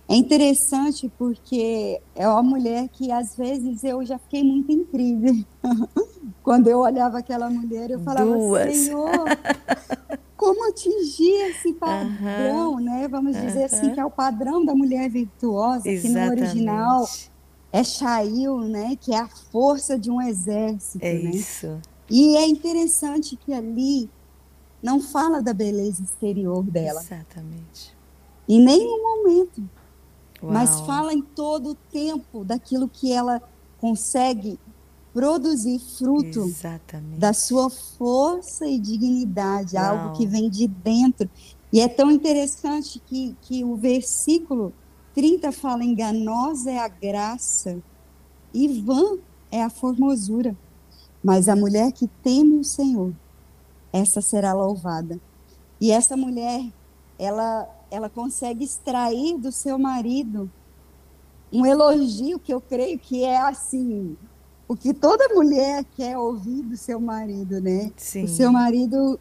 é interessante porque é uma mulher que às vezes eu já fiquei muito incrível. Quando eu olhava aquela mulher, eu falava, Duas. Senhor, como atingir esse padrão, né? Vamos dizer assim, que é o padrão da mulher virtuosa, Exatamente. que no original é Shail, né? Que é a força de um exército. É né? isso. E é interessante que ali não fala da beleza exterior dela. Exatamente. Em nenhum momento. Uau. Mas fala em todo o tempo daquilo que ela consegue produzir fruto Exatamente. da sua força e dignidade, Uau. algo que vem de dentro. E é tão interessante que, que o versículo 30 fala: enganosa é a graça e vã é a formosura. Mas a mulher que teme o Senhor essa será louvada. E essa mulher, ela, ela consegue extrair do seu marido um elogio que eu creio que é assim, o que toda mulher quer ouvir do seu marido, né? Sim. O seu marido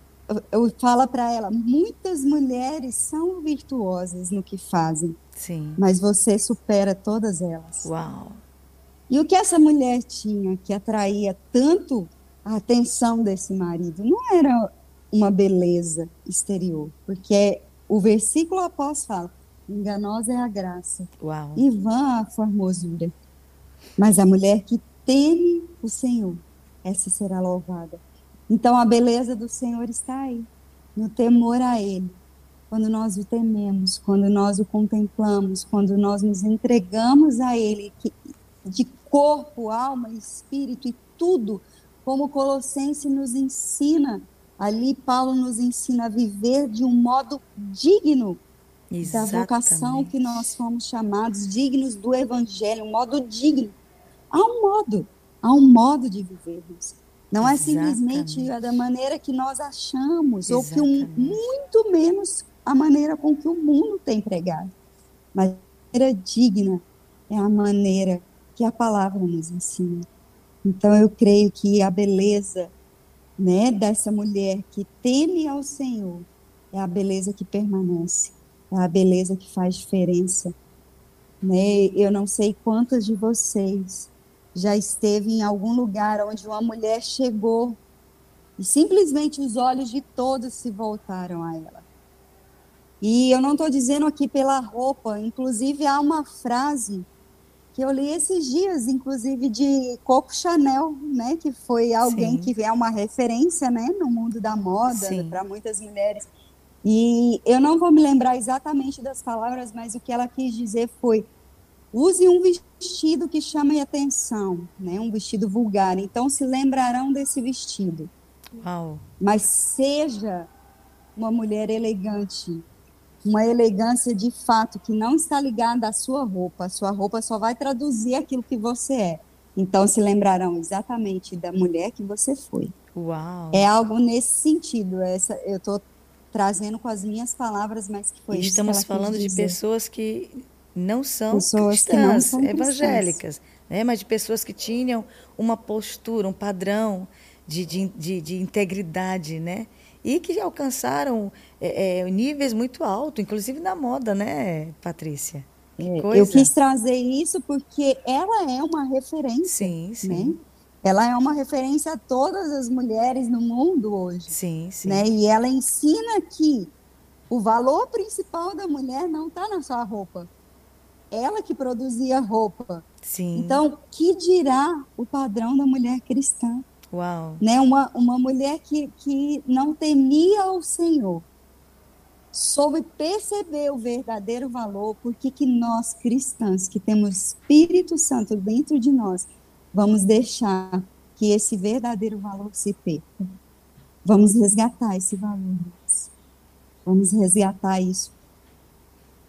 fala para ela, muitas mulheres são virtuosas no que fazem. Sim. Mas você supera todas elas. Uau. E o que essa mulher tinha que atraía tanto a atenção desse marido. Não era uma beleza exterior, porque o versículo após fala: enganosa é a graça, Uau. e vã a formosura. Mas a mulher que teme o Senhor, essa será louvada. Então a beleza do Senhor está aí, no temor a Ele. Quando nós o tememos, quando nós o contemplamos, quando nós nos entregamos a Ele, que, de corpo, alma, espírito e tudo, como Colossense nos ensina, ali Paulo nos ensina a viver de um modo digno Exatamente. da vocação que nós fomos chamados, dignos do evangelho, um modo digno. Há um modo, há um modo de vivermos. Não é simplesmente da maneira que nós achamos, Exatamente. ou que um, muito menos a maneira com que o mundo tem pregado. Mas a maneira digna é a maneira que a palavra nos ensina. Então eu creio que a beleza, né, dessa mulher que teme ao Senhor é a beleza que permanece, é a beleza que faz diferença. Né? Eu não sei quantas de vocês já esteve em algum lugar onde uma mulher chegou e simplesmente os olhos de todos se voltaram a ela. E eu não estou dizendo aqui pela roupa, inclusive há uma frase que eu li esses dias, inclusive de Coco Chanel, né, que foi alguém Sim. que é uma referência, né, no mundo da moda para muitas mulheres. E eu não vou me lembrar exatamente das palavras, mas o que ela quis dizer foi: use um vestido que chame atenção, né, um vestido vulgar. Então se lembrarão desse vestido. Uau. Mas seja uma mulher elegante, uma elegância de fato que não está ligada à sua roupa. A sua roupa só vai traduzir aquilo que você é. Então se lembrarão exatamente da mulher que você foi. Uau. É algo nesse sentido. Essa eu estou trazendo com as minhas palavras, mas que foi Estamos isso falando de pessoas que não são pessoas cristãs, que não são evangélicas, né? mas de pessoas que tinham uma postura, um padrão de, de, de, de integridade, né? E que alcançaram é, é, níveis muito altos, inclusive na moda, né, Patrícia? É, eu quis trazer isso porque ela é uma referência. Sim, sim. Né? Ela é uma referência a todas as mulheres no mundo hoje. Sim, sim. Né? E ela ensina que o valor principal da mulher não está na sua roupa. Ela que produzia roupa. Sim. Então, que dirá o padrão da mulher cristã? Uau. Né? Uma, uma mulher que, que não temia o Senhor, soube perceber o verdadeiro valor, porque que nós cristãs, que temos Espírito Santo dentro de nós, vamos deixar que esse verdadeiro valor se perca. Vamos resgatar esse valor. Vamos resgatar isso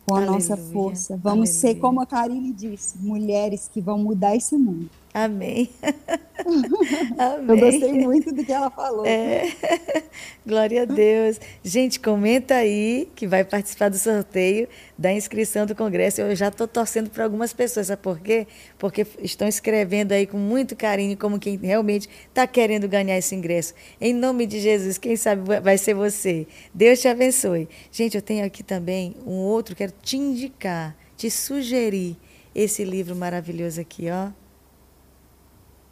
com a Aleluia. nossa força. Vamos Aleluia. ser, como a Karine disse, mulheres que vão mudar esse mundo. Amém. Amém. Eu gostei muito do que ela falou. É. Glória a Deus. Gente, comenta aí que vai participar do sorteio da inscrição do Congresso. Eu já estou torcendo para algumas pessoas, sabe por quê? Porque estão escrevendo aí com muito carinho, como quem realmente está querendo ganhar esse ingresso. Em nome de Jesus, quem sabe vai ser você. Deus te abençoe. Gente, eu tenho aqui também um outro, quero te indicar, te sugerir esse livro maravilhoso aqui, ó.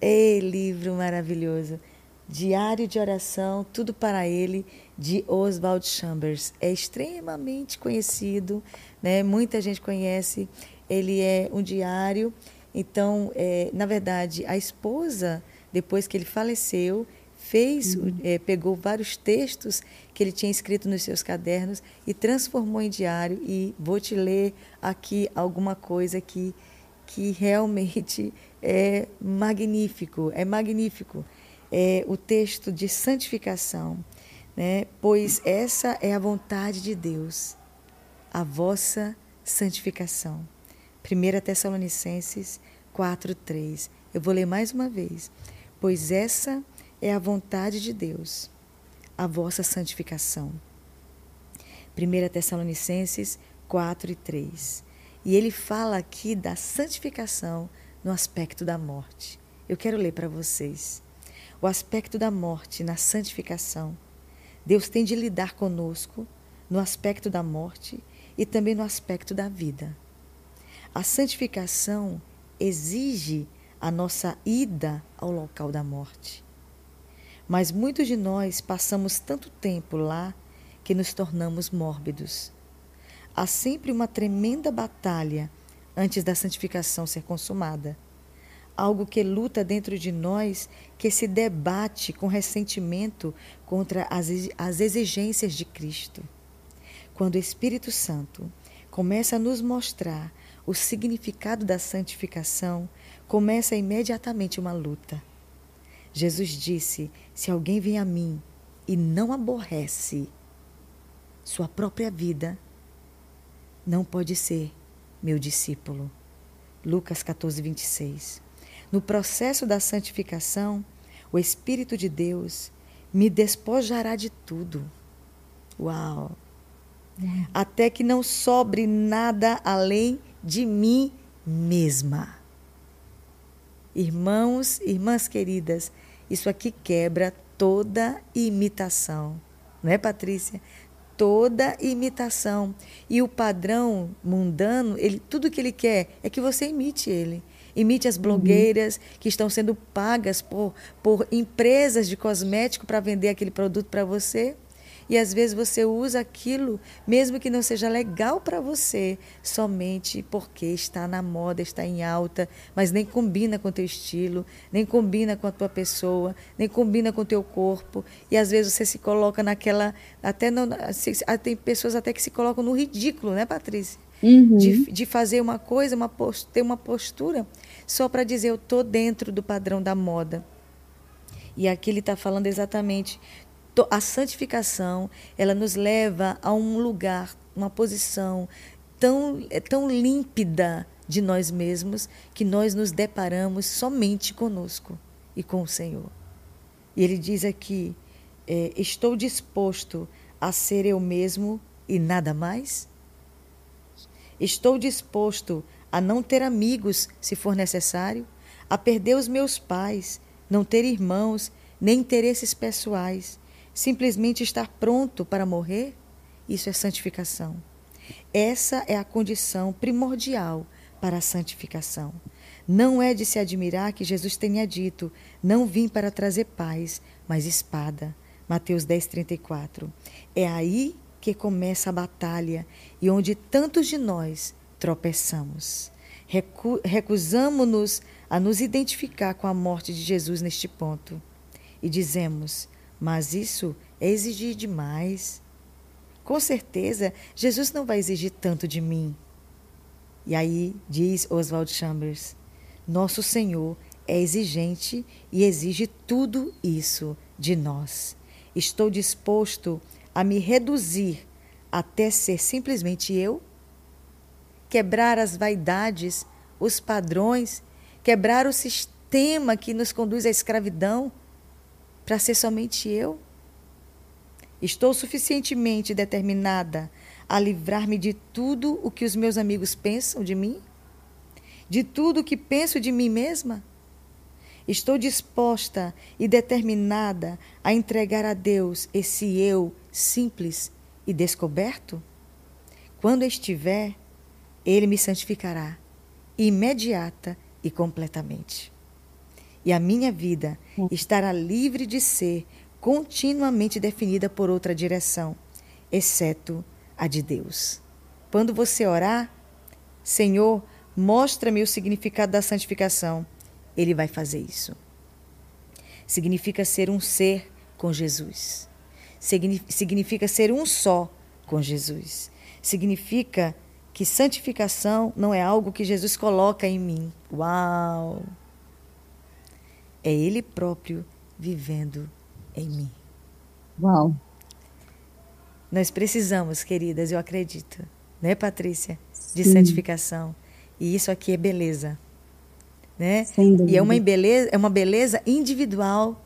Ei, livro maravilhoso. Diário de Oração, Tudo para Ele, de Oswald Chambers. É extremamente conhecido, né? muita gente conhece. Ele é um diário. Então, é, na verdade, a esposa, depois que ele faleceu, fez, uhum. é, pegou vários textos que ele tinha escrito nos seus cadernos e transformou em diário. E vou te ler aqui alguma coisa que, que realmente é magnífico, é magnífico. É o texto de santificação, né? pois essa é a vontade de Deus, a vossa santificação. 1 Tessalonicenses 4, 3. Eu vou ler mais uma vez. Pois essa é a vontade de Deus, a vossa santificação. 1 Tessalonicenses 4 e 3. E ele fala aqui da santificação no aspecto da morte. Eu quero ler para vocês. O aspecto da morte na santificação. Deus tem de lidar conosco no aspecto da morte e também no aspecto da vida. A santificação exige a nossa ida ao local da morte. Mas muitos de nós passamos tanto tempo lá que nos tornamos mórbidos. Há sempre uma tremenda batalha antes da santificação ser consumada. Algo que luta dentro de nós, que se debate com ressentimento contra as, as exigências de Cristo. Quando o Espírito Santo começa a nos mostrar o significado da santificação, começa imediatamente uma luta. Jesus disse: Se alguém vem a mim e não aborrece sua própria vida, não pode ser meu discípulo. Lucas 14, 26. No processo da santificação, o Espírito de Deus me despojará de tudo. Uau! Até que não sobre nada além de mim mesma. Irmãos, irmãs queridas, isso aqui quebra toda imitação. Não é, Patrícia? Toda imitação. E o padrão mundano, ele, tudo que ele quer é que você imite ele. Imite as blogueiras uhum. que estão sendo pagas por, por empresas de cosmético para vender aquele produto para você. E às vezes você usa aquilo, mesmo que não seja legal para você, somente porque está na moda, está em alta, mas nem combina com o teu estilo, nem combina com a tua pessoa, nem combina com o teu corpo. E às vezes você se coloca naquela. Até não, tem pessoas até que se colocam no ridículo, né, Patrícia? Uhum. De, de fazer uma coisa, uma post, ter uma postura só para dizer eu estou dentro do padrão da moda. E aqui ele está falando exatamente a santificação, ela nos leva a um lugar, uma posição tão, é tão límpida de nós mesmos que nós nos deparamos somente conosco e com o Senhor. E ele diz aqui: é, Estou disposto a ser eu mesmo e nada mais? Estou disposto a não ter amigos se for necessário, a perder os meus pais, não ter irmãos, nem interesses pessoais, simplesmente estar pronto para morrer? Isso é santificação. Essa é a condição primordial para a santificação. Não é de se admirar que Jesus tenha dito: Não vim para trazer paz, mas espada. Mateus 10, 34. É aí que começa a batalha e onde tantos de nós tropeçamos. Recu Recusamos-nos a nos identificar com a morte de Jesus neste ponto e dizemos: Mas isso é exigir demais. Com certeza, Jesus não vai exigir tanto de mim. E aí diz Oswald Chambers: Nosso Senhor é exigente e exige tudo isso de nós. Estou disposto a me reduzir até ser simplesmente eu? Quebrar as vaidades, os padrões, quebrar o sistema que nos conduz à escravidão para ser somente eu? Estou suficientemente determinada a livrar-me de tudo o que os meus amigos pensam de mim? De tudo o que penso de mim mesma? Estou disposta e determinada a entregar a Deus esse eu simples e descoberto? Quando estiver, Ele me santificará, imediata e completamente. E a minha vida estará livre de ser continuamente definida por outra direção, exceto a de Deus. Quando você orar, Senhor, mostra-me o significado da santificação, Ele vai fazer isso. Significa ser um ser com Jesus. Significa ser um só com Jesus. Significa que santificação não é algo que Jesus coloca em mim. Uau! É Ele próprio vivendo em mim. Uau! Nós precisamos, queridas, eu acredito, né, Patrícia? De Sim. santificação. E isso aqui é beleza. Né? E é uma beleza, é uma beleza individual,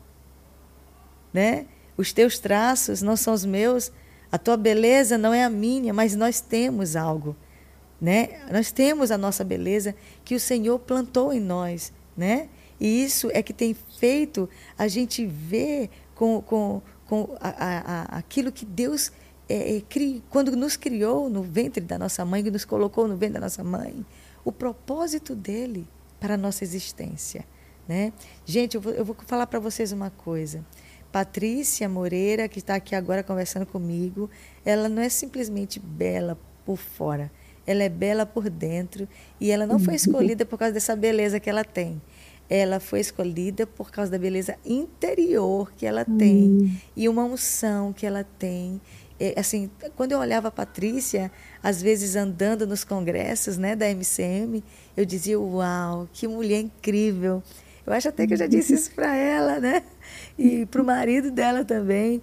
né? Os teus traços não são os meus, a tua beleza não é a minha, mas nós temos algo, né? Nós temos a nossa beleza que o Senhor plantou em nós, né? E isso é que tem feito a gente ver com, com, com a, a, aquilo que Deus é, é, cri, quando nos criou no ventre da nossa mãe, que nos colocou no ventre da nossa mãe, o propósito dele para a nossa existência. Né? Gente, eu vou, eu vou falar para vocês uma coisa. Patrícia Moreira, que está aqui agora conversando comigo, ela não é simplesmente bela por fora, ela é bela por dentro e ela não foi uhum. escolhida por causa dessa beleza que ela tem ela foi escolhida por causa da beleza interior que ela tem hum. e uma unção que ela tem. É, assim, quando eu olhava a Patrícia, às vezes andando nos congressos, né, da MCM, eu dizia: "Uau, que mulher incrível". Eu acho até que eu já disse isso para ela, né? E para o marido dela também.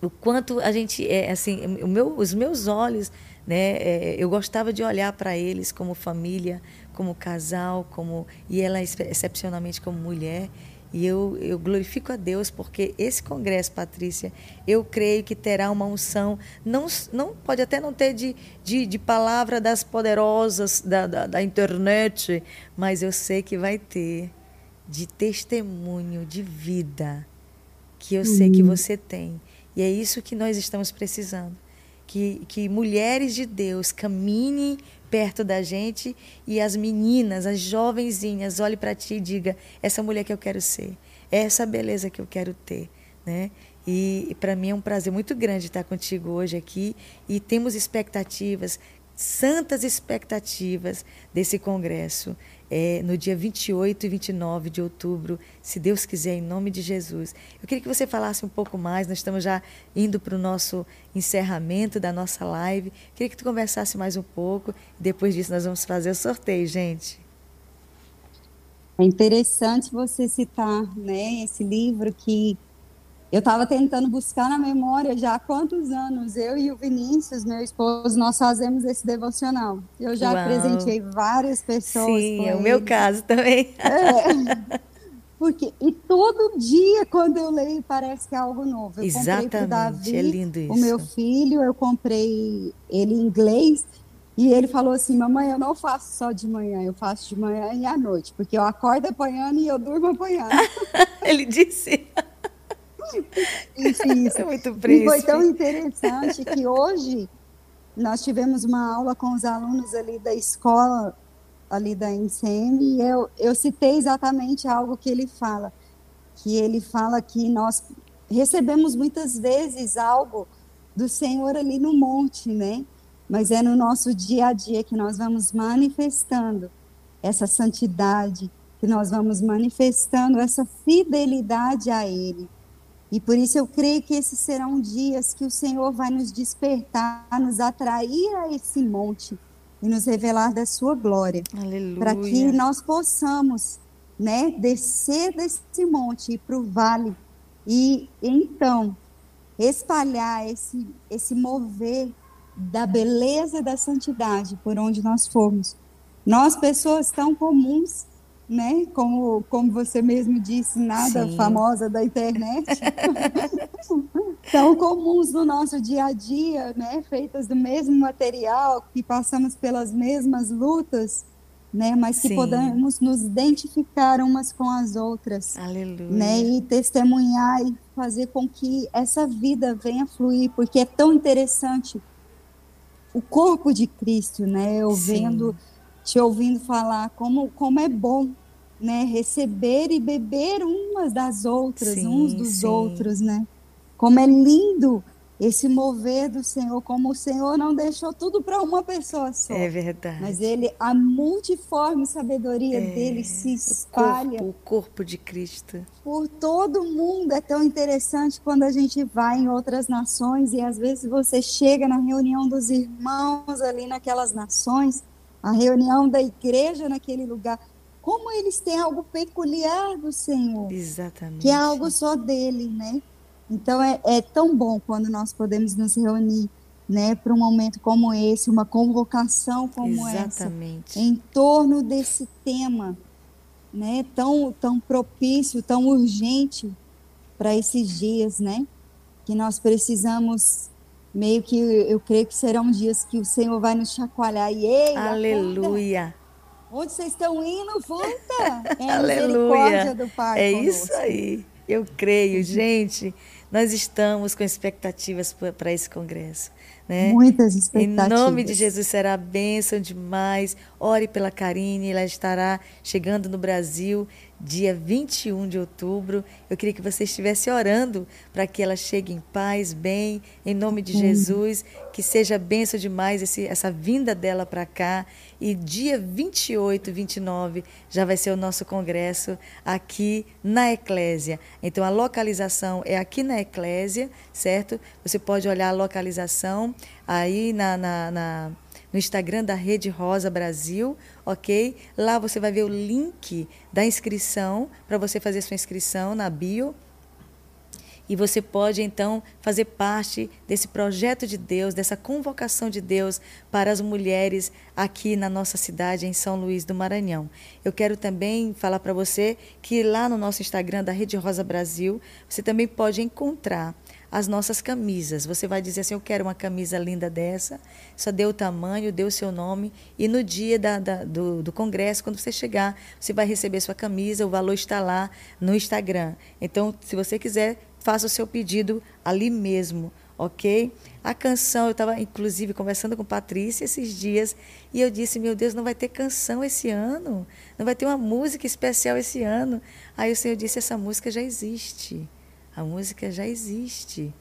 O quanto a gente é assim, o meu, os meus olhos, né? É, eu gostava de olhar para eles como família, como casal, como e ela excepcionalmente como mulher. E eu, eu glorifico a Deus porque esse congresso, Patrícia, eu creio que terá uma unção, não, não pode até não ter de, de, de palavra das poderosas da, da, da internet, mas eu sei que vai ter de testemunho, de vida, que eu sei que uhum. você tem. E é isso que nós estamos precisando. Que, que mulheres de Deus caminhem perto da gente e as meninas, as jovenzinhas, olhem para ti e diga: essa mulher que eu quero ser, essa beleza que eu quero ter, né? E, e para mim é um prazer muito grande estar contigo hoje aqui e temos expectativas, santas expectativas desse congresso é, no dia 28 e 29 de outubro, se Deus quiser, em nome de Jesus. Eu queria que você falasse um pouco mais, nós estamos já indo para o nosso encerramento da nossa live. Eu queria que tu conversasse mais um pouco, depois disso nós vamos fazer o sorteio, gente. É interessante você citar né, esse livro que eu estava tentando buscar na memória já há quantos anos eu e o Vinícius, meu esposo, nós fazemos esse devocional. Eu já Uau. presenteei várias pessoas. Sim, é o meu caso também. É, porque, e todo dia, quando eu leio, parece que é algo novo. Eu Exatamente, Davi, é lindo isso. O meu filho, eu comprei ele em inglês E ele falou assim: Mamãe, eu não faço só de manhã, eu faço de manhã e à noite, porque eu acordo apanhando e eu durmo apanhando. ele disse. Isso, isso. É muito príncipe. E foi tão interessante que hoje nós tivemos uma aula com os alunos ali da escola, ali da NCM, e eu, eu citei exatamente algo que ele fala, que ele fala que nós recebemos muitas vezes algo do Senhor ali no monte, né? Mas é no nosso dia a dia que nós vamos manifestando essa santidade, que nós vamos manifestando essa fidelidade a Ele. E por isso eu creio que esses serão dias que o Senhor vai nos despertar, nos atrair a esse monte e nos revelar da sua glória. Para que nós possamos, né, descer desse monte e para o vale e então espalhar esse esse mover da beleza da santidade por onde nós formos. Nós, pessoas tão comuns, né? Como, como você mesmo disse, nada Sim. famosa da internet, tão comuns no nosso dia a dia, né? Feitas do mesmo material, que passamos pelas mesmas lutas, né? Mas que Sim. podemos nos identificar umas com as outras, Aleluia. né? E testemunhar e fazer com que essa vida venha fluir, porque é tão interessante o corpo de Cristo, né? Eu Sim. vendo, te ouvindo falar como, como é bom, né? Receber e beber umas das outras, sim, uns dos sim. outros, né? Como é lindo esse mover do Senhor, como o Senhor não deixou tudo para uma pessoa só. É verdade. Mas ele, a multiforme sabedoria é, dele se espalha. O corpo, o corpo de Cristo. Por todo mundo. É tão interessante quando a gente vai em outras nações e às vezes você chega na reunião dos irmãos ali naquelas nações, a reunião da igreja naquele lugar. Como eles têm algo peculiar do Senhor. Exatamente. Que é algo só dele, né? Então é, é tão bom quando nós podemos nos reunir, né, para um momento como esse, uma convocação como Exatamente. essa, em torno desse tema, né, tão tão propício, tão urgente para esses dias, né, que nós precisamos meio que eu creio que serão dias que o Senhor vai nos chacoalhar e ei, aleluia. Onde vocês estão indo? Volta! É aleluia. do Pai. É conosco. isso aí. Eu creio, gente. Nós estamos com expectativas para esse congresso. Né? Muitas expectativas. Em nome de Jesus será bênção demais. Ore pela Karine, ela estará chegando no Brasil dia 21 de outubro. Eu queria que você estivesse orando para que ela chegue em paz, bem, em nome de Jesus, que seja benção demais esse, essa vinda dela para cá. E dia 28, 29 já vai ser o nosso congresso aqui na Eclésia. Então a localização é aqui na Eclésia, certo? Você pode olhar a localização aí na, na, na no Instagram da Rede Rosa Brasil, ok? Lá você vai ver o link da inscrição para você fazer sua inscrição na bio. E você pode então fazer parte desse projeto de Deus, dessa convocação de Deus para as mulheres aqui na nossa cidade, em São Luís do Maranhão. Eu quero também falar para você que lá no nosso Instagram da Rede Rosa Brasil, você também pode encontrar as nossas camisas. Você vai dizer assim: Eu quero uma camisa linda dessa, só dê o tamanho, dê o seu nome, e no dia da, da, do, do congresso, quando você chegar, você vai receber sua camisa, o valor está lá no Instagram. Então, se você quiser, faça o seu pedido ali mesmo, ok? A canção, eu estava inclusive conversando com Patrícia esses dias e eu disse: Meu Deus, não vai ter canção esse ano, não vai ter uma música especial esse ano. Aí o Senhor disse: Essa música já existe. A música já existe.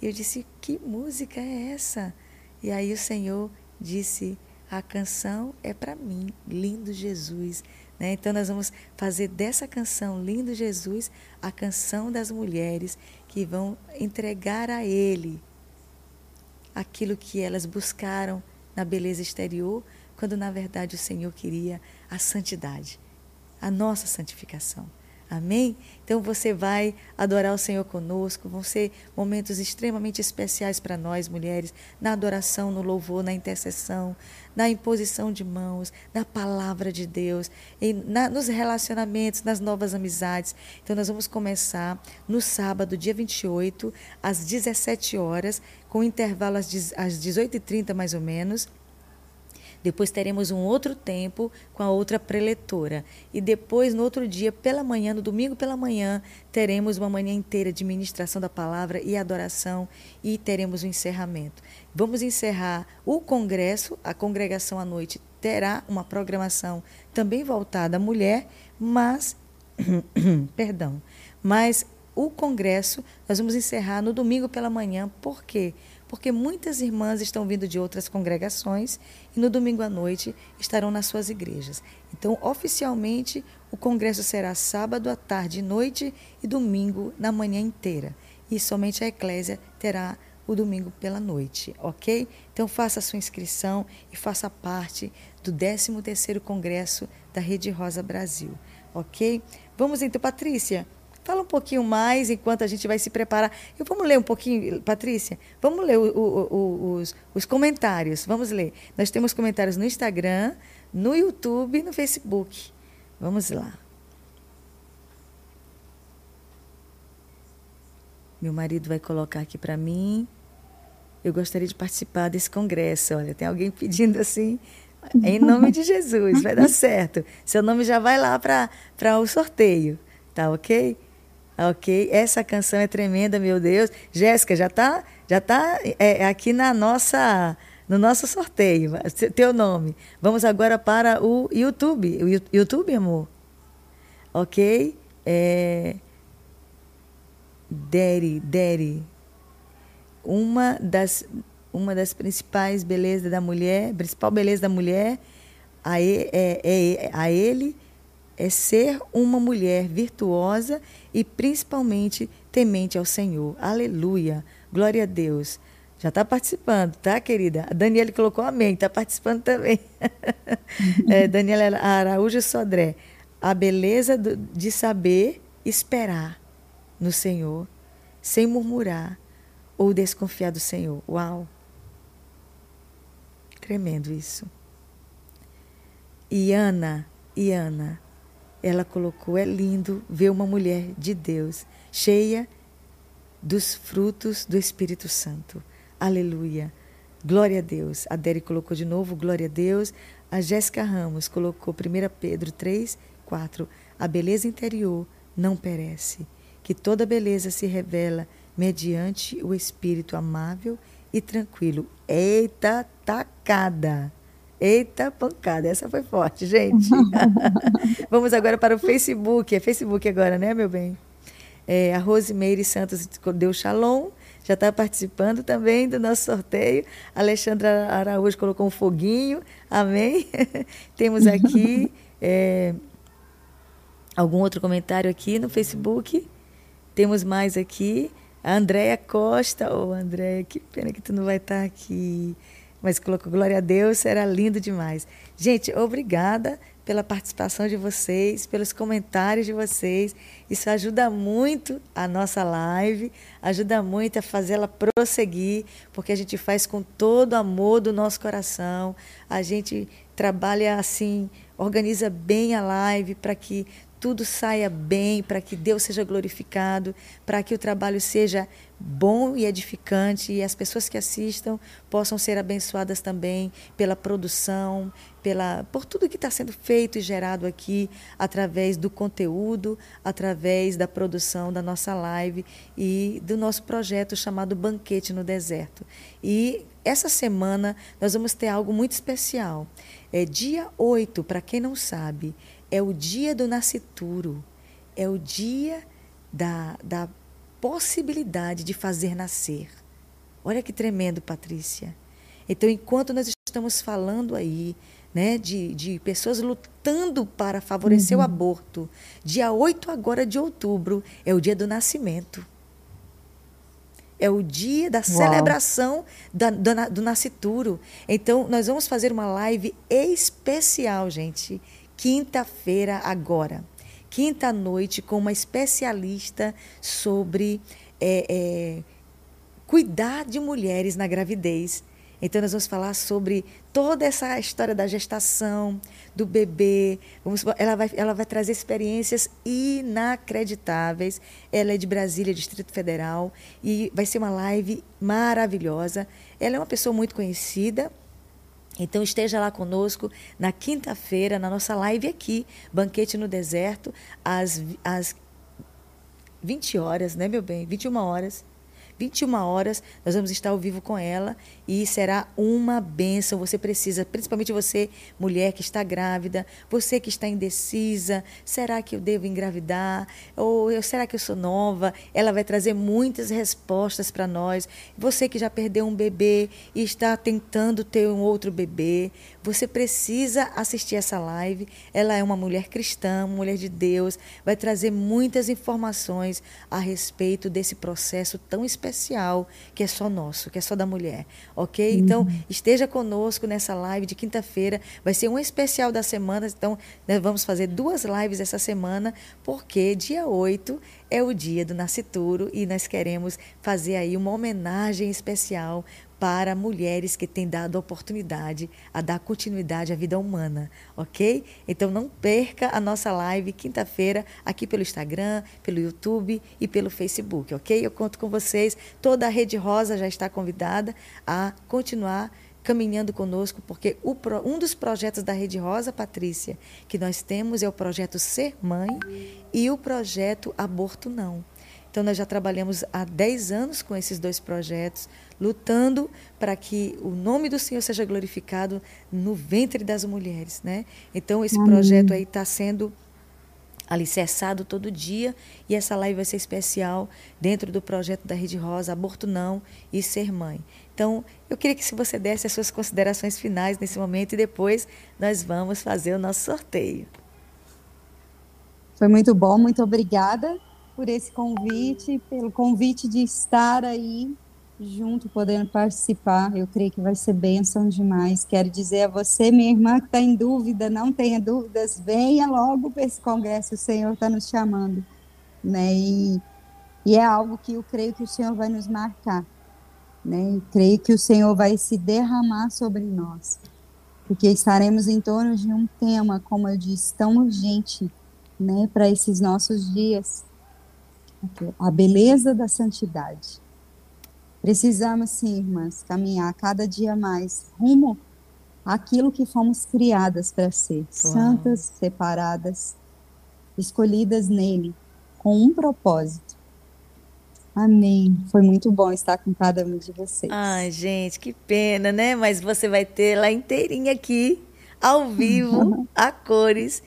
E eu disse: Que música é essa? E aí o Senhor disse: A canção é para mim, Lindo Jesus. Né? Então nós vamos fazer dessa canção, Lindo Jesus, a canção das mulheres que vão entregar a Ele aquilo que elas buscaram na beleza exterior, quando na verdade o Senhor queria a santidade, a nossa santificação. Amém? Então você vai adorar o Senhor conosco. Vão ser momentos extremamente especiais para nós, mulheres, na adoração, no louvor, na intercessão, na imposição de mãos, na palavra de Deus, em, na, nos relacionamentos, nas novas amizades. Então nós vamos começar no sábado, dia 28, às 17 horas, com intervalo às, às 18h30 mais ou menos Depois teremos um outro tempo com a outra preletora. E depois, no outro dia, pela manhã, no domingo pela manhã, teremos uma manhã inteira de ministração da palavra e adoração e teremos o um encerramento. Vamos encerrar o congresso, a congregação à noite terá uma programação também voltada à mulher, mas perdão, mas o congresso nós vamos encerrar no domingo pela manhã, por quê? Porque muitas irmãs estão vindo de outras congregações e no domingo à noite estarão nas suas igrejas. Então, oficialmente, o congresso será sábado à tarde e noite e domingo na manhã inteira. E somente a eclésia terá o domingo pela noite, ok? Então faça sua inscrição e faça parte do 13º Congresso da Rede Rosa Brasil, ok? Vamos então, Patrícia, fala um pouquinho mais enquanto a gente vai se preparar. Eu vamos ler um pouquinho, Patrícia? Vamos ler o, o, o, os, os comentários, vamos ler. Nós temos comentários no Instagram, no YouTube e no Facebook. Vamos lá. Meu marido vai colocar aqui para mim eu gostaria de participar desse congresso. Olha, tem alguém pedindo assim, em nome de Jesus, vai dar certo. Seu nome já vai lá para o sorteio, tá ok? Ok? Essa canção é tremenda, meu Deus. Jéssica, já está já tá, é, aqui na nossa, no nosso sorteio, teu nome. Vamos agora para o YouTube. O YouTube, amor? Ok? É... Deri, uma das, uma das principais belezas da mulher, principal beleza da mulher, a, é, é, a ele é ser uma mulher virtuosa e principalmente temente ao Senhor. Aleluia. Glória a Deus. Já está participando, tá, querida? A Daniela colocou amém, está participando também. é, Daniela Araújo Sodré. A beleza do, de saber esperar no Senhor, sem murmurar, ou desconfiar do Senhor. Uau! Tremendo isso. E Ana, e Ana, ela colocou: é lindo ver uma mulher de Deus, cheia dos frutos do Espírito Santo. Aleluia. Glória a Deus. A Deri colocou de novo, glória a Deus. A Jéssica Ramos colocou 1 Pedro 3, 4. A beleza interior não perece, que toda beleza se revela mediante o espírito amável e tranquilo. Eita tacada! Eita pancada! Essa foi forte, gente. Vamos agora para o Facebook. É Facebook agora, né, meu bem? É, a Rosemeire Santos deu shalom, já está participando também do nosso sorteio. Alexandra Araújo colocou um foguinho, amém? Temos aqui é, algum outro comentário aqui no Facebook. Temos mais aqui. A Andréia Costa, ô oh, Andréia, que pena que tu não vai estar aqui. Mas colocou glória a Deus, será lindo demais. Gente, obrigada pela participação de vocês, pelos comentários de vocês. Isso ajuda muito a nossa live, ajuda muito a fazê-la prosseguir, porque a gente faz com todo o amor do nosso coração. A gente trabalha assim, organiza bem a live para que tudo saia bem, para que Deus seja glorificado, para que o trabalho seja bom e edificante e as pessoas que assistam possam ser abençoadas também pela produção, pela por tudo que está sendo feito e gerado aqui através do conteúdo, através da produção da nossa live e do nosso projeto chamado Banquete no Deserto. E essa semana nós vamos ter algo muito especial. É dia 8, para quem não sabe, é o dia do nascituro, é o dia da, da possibilidade de fazer nascer. Olha que tremendo, Patrícia. Então, enquanto nós estamos falando aí né, de, de pessoas lutando para favorecer uhum. o aborto, dia 8 agora de outubro é o dia do nascimento. É o dia da Uau. celebração da, do, do nascituro. Então, nós vamos fazer uma live especial, gente, quinta-feira agora. Quinta noite com uma especialista sobre é, é, cuidar de mulheres na gravidez. Então, nós vamos falar sobre toda essa história da gestação, do bebê. Vamos, ela, vai, ela vai trazer experiências inacreditáveis. Ela é de Brasília, Distrito Federal, e vai ser uma live maravilhosa. Ela é uma pessoa muito conhecida Então esteja lá conosco na quinta-feira, na nossa live aqui, Banquete no Deserto, às, às 20 horas, né, meu bem? 21 horas. 21 horas, nós vamos estar ao vivo com ela e será uma benção. Você precisa, principalmente você, mulher que está grávida, você que está indecisa, será que eu devo engravidar? Ou será que eu sou nova? Ela vai trazer muitas respostas para nós. Você que já perdeu um bebê e está tentando ter um outro bebê, você precisa assistir essa live. Ela é uma mulher cristã, uma mulher de Deus, vai trazer muitas informações a respeito desse processo tão especial que é só nosso, que é só da mulher, ok? Uhum. Então, esteja conosco nessa live de quinta-feira. Vai ser um especial da semana, então nós vamos fazer duas lives essa semana, porque dia 8 é o dia do nascituro e nós queremos fazer aí uma homenagem especial para mulheres que têm dado oportunidade a dar continuidade à vida humana, ok? Então não perca a nossa live quinta-feira aqui pelo Instagram, pelo YouTube e pelo Facebook, ok? Eu conto com vocês. Toda a Rede Rosa já está convidada a continuar caminhando conosco, porque um dos projetos da Rede Rosa, Patrícia, que nós temos é o projeto Ser Mãe e o projeto Aborto Não. Então, nós já trabalhamos há 10 anos com esses dois projetos, lutando para que o nome do Senhor seja glorificado no ventre das mulheres. Né? Então, esse Amém. projeto aí está sendo alicerçado todo dia e essa live vai ser especial dentro do projeto da Rede Rosa, Aborto Não e Ser Mãe. Então, eu queria que se você desse as suas considerações finais nesse momento e depois nós vamos fazer o nosso sorteio. Foi muito bom, muito obrigada por esse convite, pelo convite de estar aí junto, podendo participar. Eu creio que vai ser bênção demais. Quero dizer a você, minha irmã, que está em dúvida, não tenha dúvidas, venha logo para esse congresso, o Senhor está nos chamando. Né? E, e é algo que eu creio que o Senhor vai nos marcar. Né? Eu creio que o Senhor vai se derramar sobre nós, porque estaremos em torno de um tema, como eu disse, tão urgente né, para esses nossos dias a beleza da santidade. Precisamos, sim, irmãs, caminhar cada dia mais rumo àquilo que fomos criadas para ser, Uau. santas, separadas, escolhidas nele, com um propósito. Amém. Foi muito bom estar com cada um de vocês. Ai, gente, que pena, né? Mas você vai ter lá inteirinha aqui, ao vivo, a cores.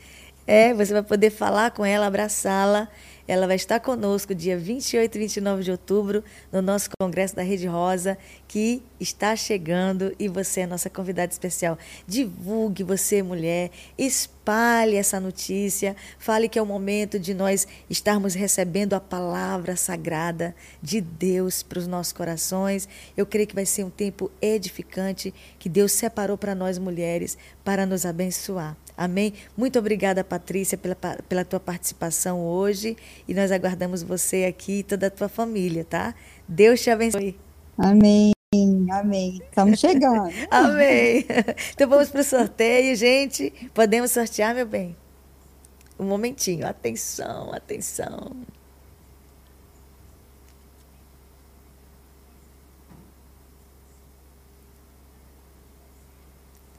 É, você vai poder falar com ela, abraçá-la. Ela vai estar conosco dia 28 e 29 de outubro no nosso Congresso da Rede Rosa, que está chegando e você é nossa convidada especial. Divulgue você, mulher, espalhe essa notícia, fale que é o momento de nós estarmos recebendo a palavra sagrada de Deus para os nossos corações. Eu creio que vai ser um tempo edificante que Deus separou para nós mulheres para nos abençoar. Amém? Muito obrigada, Patrícia, pela, pela tua participação hoje e nós aguardamos você aqui e toda a tua família, tá? Deus te abençoe. Amém. Amém. Estamos chegando. amém. Então vamos para o sorteio, gente. Podemos sortear, meu bem? Um momentinho. Atenção, atenção.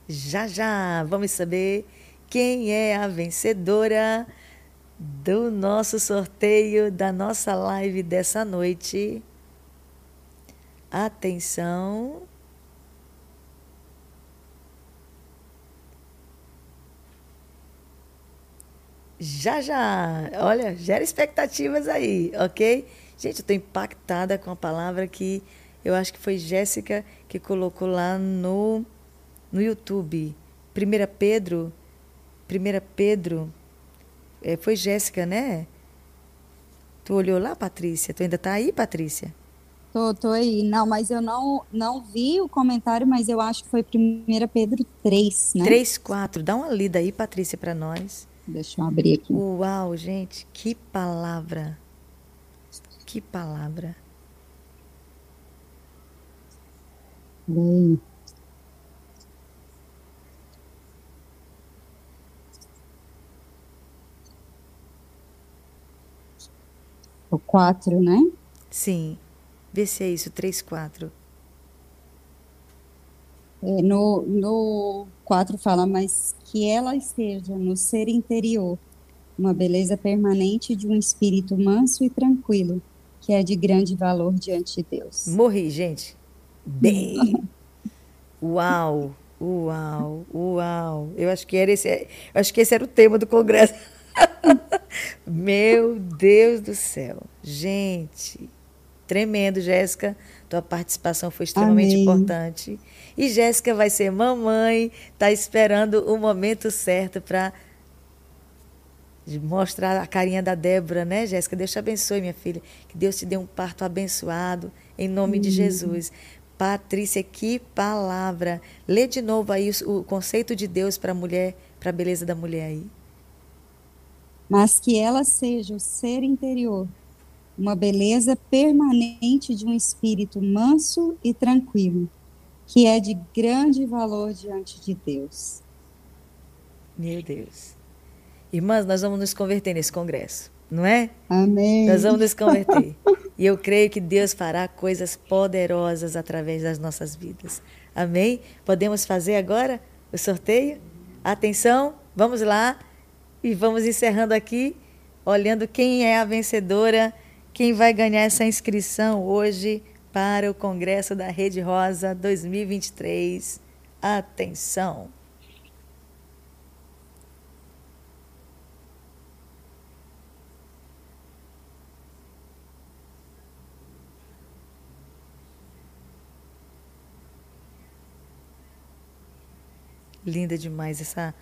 Já já vamos saber quem é a vencedora do nosso sorteio, da nossa live dessa noite. Atenção. Já, já. Olha, gera expectativas aí, ok? Gente, eu estou impactada com a palavra que eu acho que foi Jéssica que colocou lá no, no YouTube. 1 Pedro 1 Pedro, é, foi Jéssica, né? Tu olhou lá, Patrícia? Tu ainda tá aí, Patrícia? Tô, tô aí. Não, mas eu não, não vi o comentário, mas eu acho que foi 1 Pedro 3, né? 3, 4. Dá uma lida aí, Patrícia, para nós. Deixa eu abrir aqui. Uau, gente, que palavra. Que palavra. Bem. O 4, né? Sim. Vê se é isso, 3, 4. É, no, no 4 fala, mas que ela esteja no ser interior, uma beleza permanente de um espírito manso e tranquilo, que é de grande valor diante de Deus. Morri, gente. Bem. Uau, uau, uau. Eu acho que era esse, acho que esse era o tema do congresso. Meu Deus do céu. Gente, tremendo, Jéssica. Tua participação foi extremamente Amém. importante. E Jéssica vai ser mamãe, está esperando o momento certo para mostrar a carinha da Débora, né, Jéssica? Deus te abençoe, minha filha. Que Deus te dê um parto abençoado, em nome de Jesus. Patrícia, que palavra. Lê de novo aí o, o conceito de Deus para a mulher, para a beleza da mulher aí. Mas que ela seja o ser interior, uma beleza permanente de um espírito manso e tranquilo, que é de grande valor diante de Deus. Meu Deus. Irmãs, nós vamos nos converter nesse congresso, não é? Amém. Nós vamos nos converter. e eu creio que Deus fará coisas poderosas através das nossas vidas. Amém? Podemos fazer agora o sorteio? Atenção, vamos lá. E vamos encerrando aqui, olhando quem é a vencedora, quem vai ganhar essa inscrição hoje para o Congresso da Rede Rosa 2023. Atenção! Linda demais essa,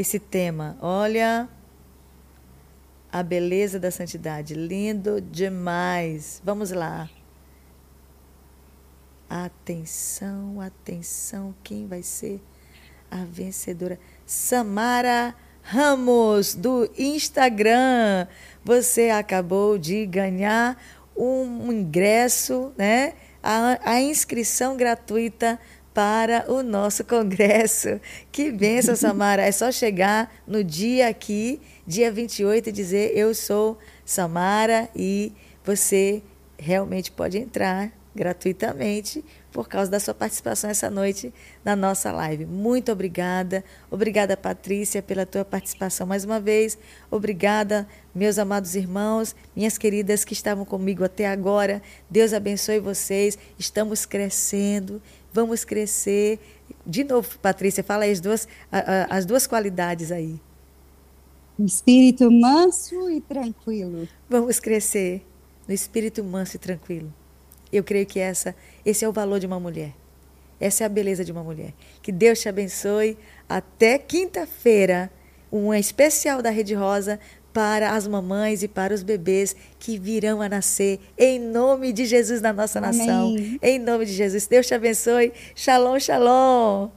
esse tema. Olha a beleza da santidade. Lindo demais. Vamos lá. Atenção, atenção. Quem vai ser a vencedora? Samara Ramos, do Instagram. Você acabou de ganhar um ingresso, né? A, a inscrição gratuita para o nosso congresso. Que benção, Samara. É só chegar no dia aqui, dia 28, e dizer: Eu sou Samara e você realmente pode entrar gratuitamente por causa da sua participação essa noite na nossa live. Muito obrigada. Obrigada, Patrícia, pela tua participação mais uma vez. Obrigada, meus amados irmãos, minhas queridas que estavam comigo até agora. Deus abençoe vocês. Estamos crescendo vamos crescer. De novo, Patrícia, fala aí as duas, as duas qualidades aí. espírito manso e tranquilo. Vamos crescer no espírito manso e tranquilo. Eu creio que essa, esse é o valor de uma mulher. Essa é a beleza de uma mulher. Que Deus te abençoe. Até quinta-feira, um especial da Rede Rosa para as mamães e para os bebês que virão a nascer, em nome de Jesus na nossa Amém. nação. Em nome de Jesus. Deus te abençoe. Shalom, shalom.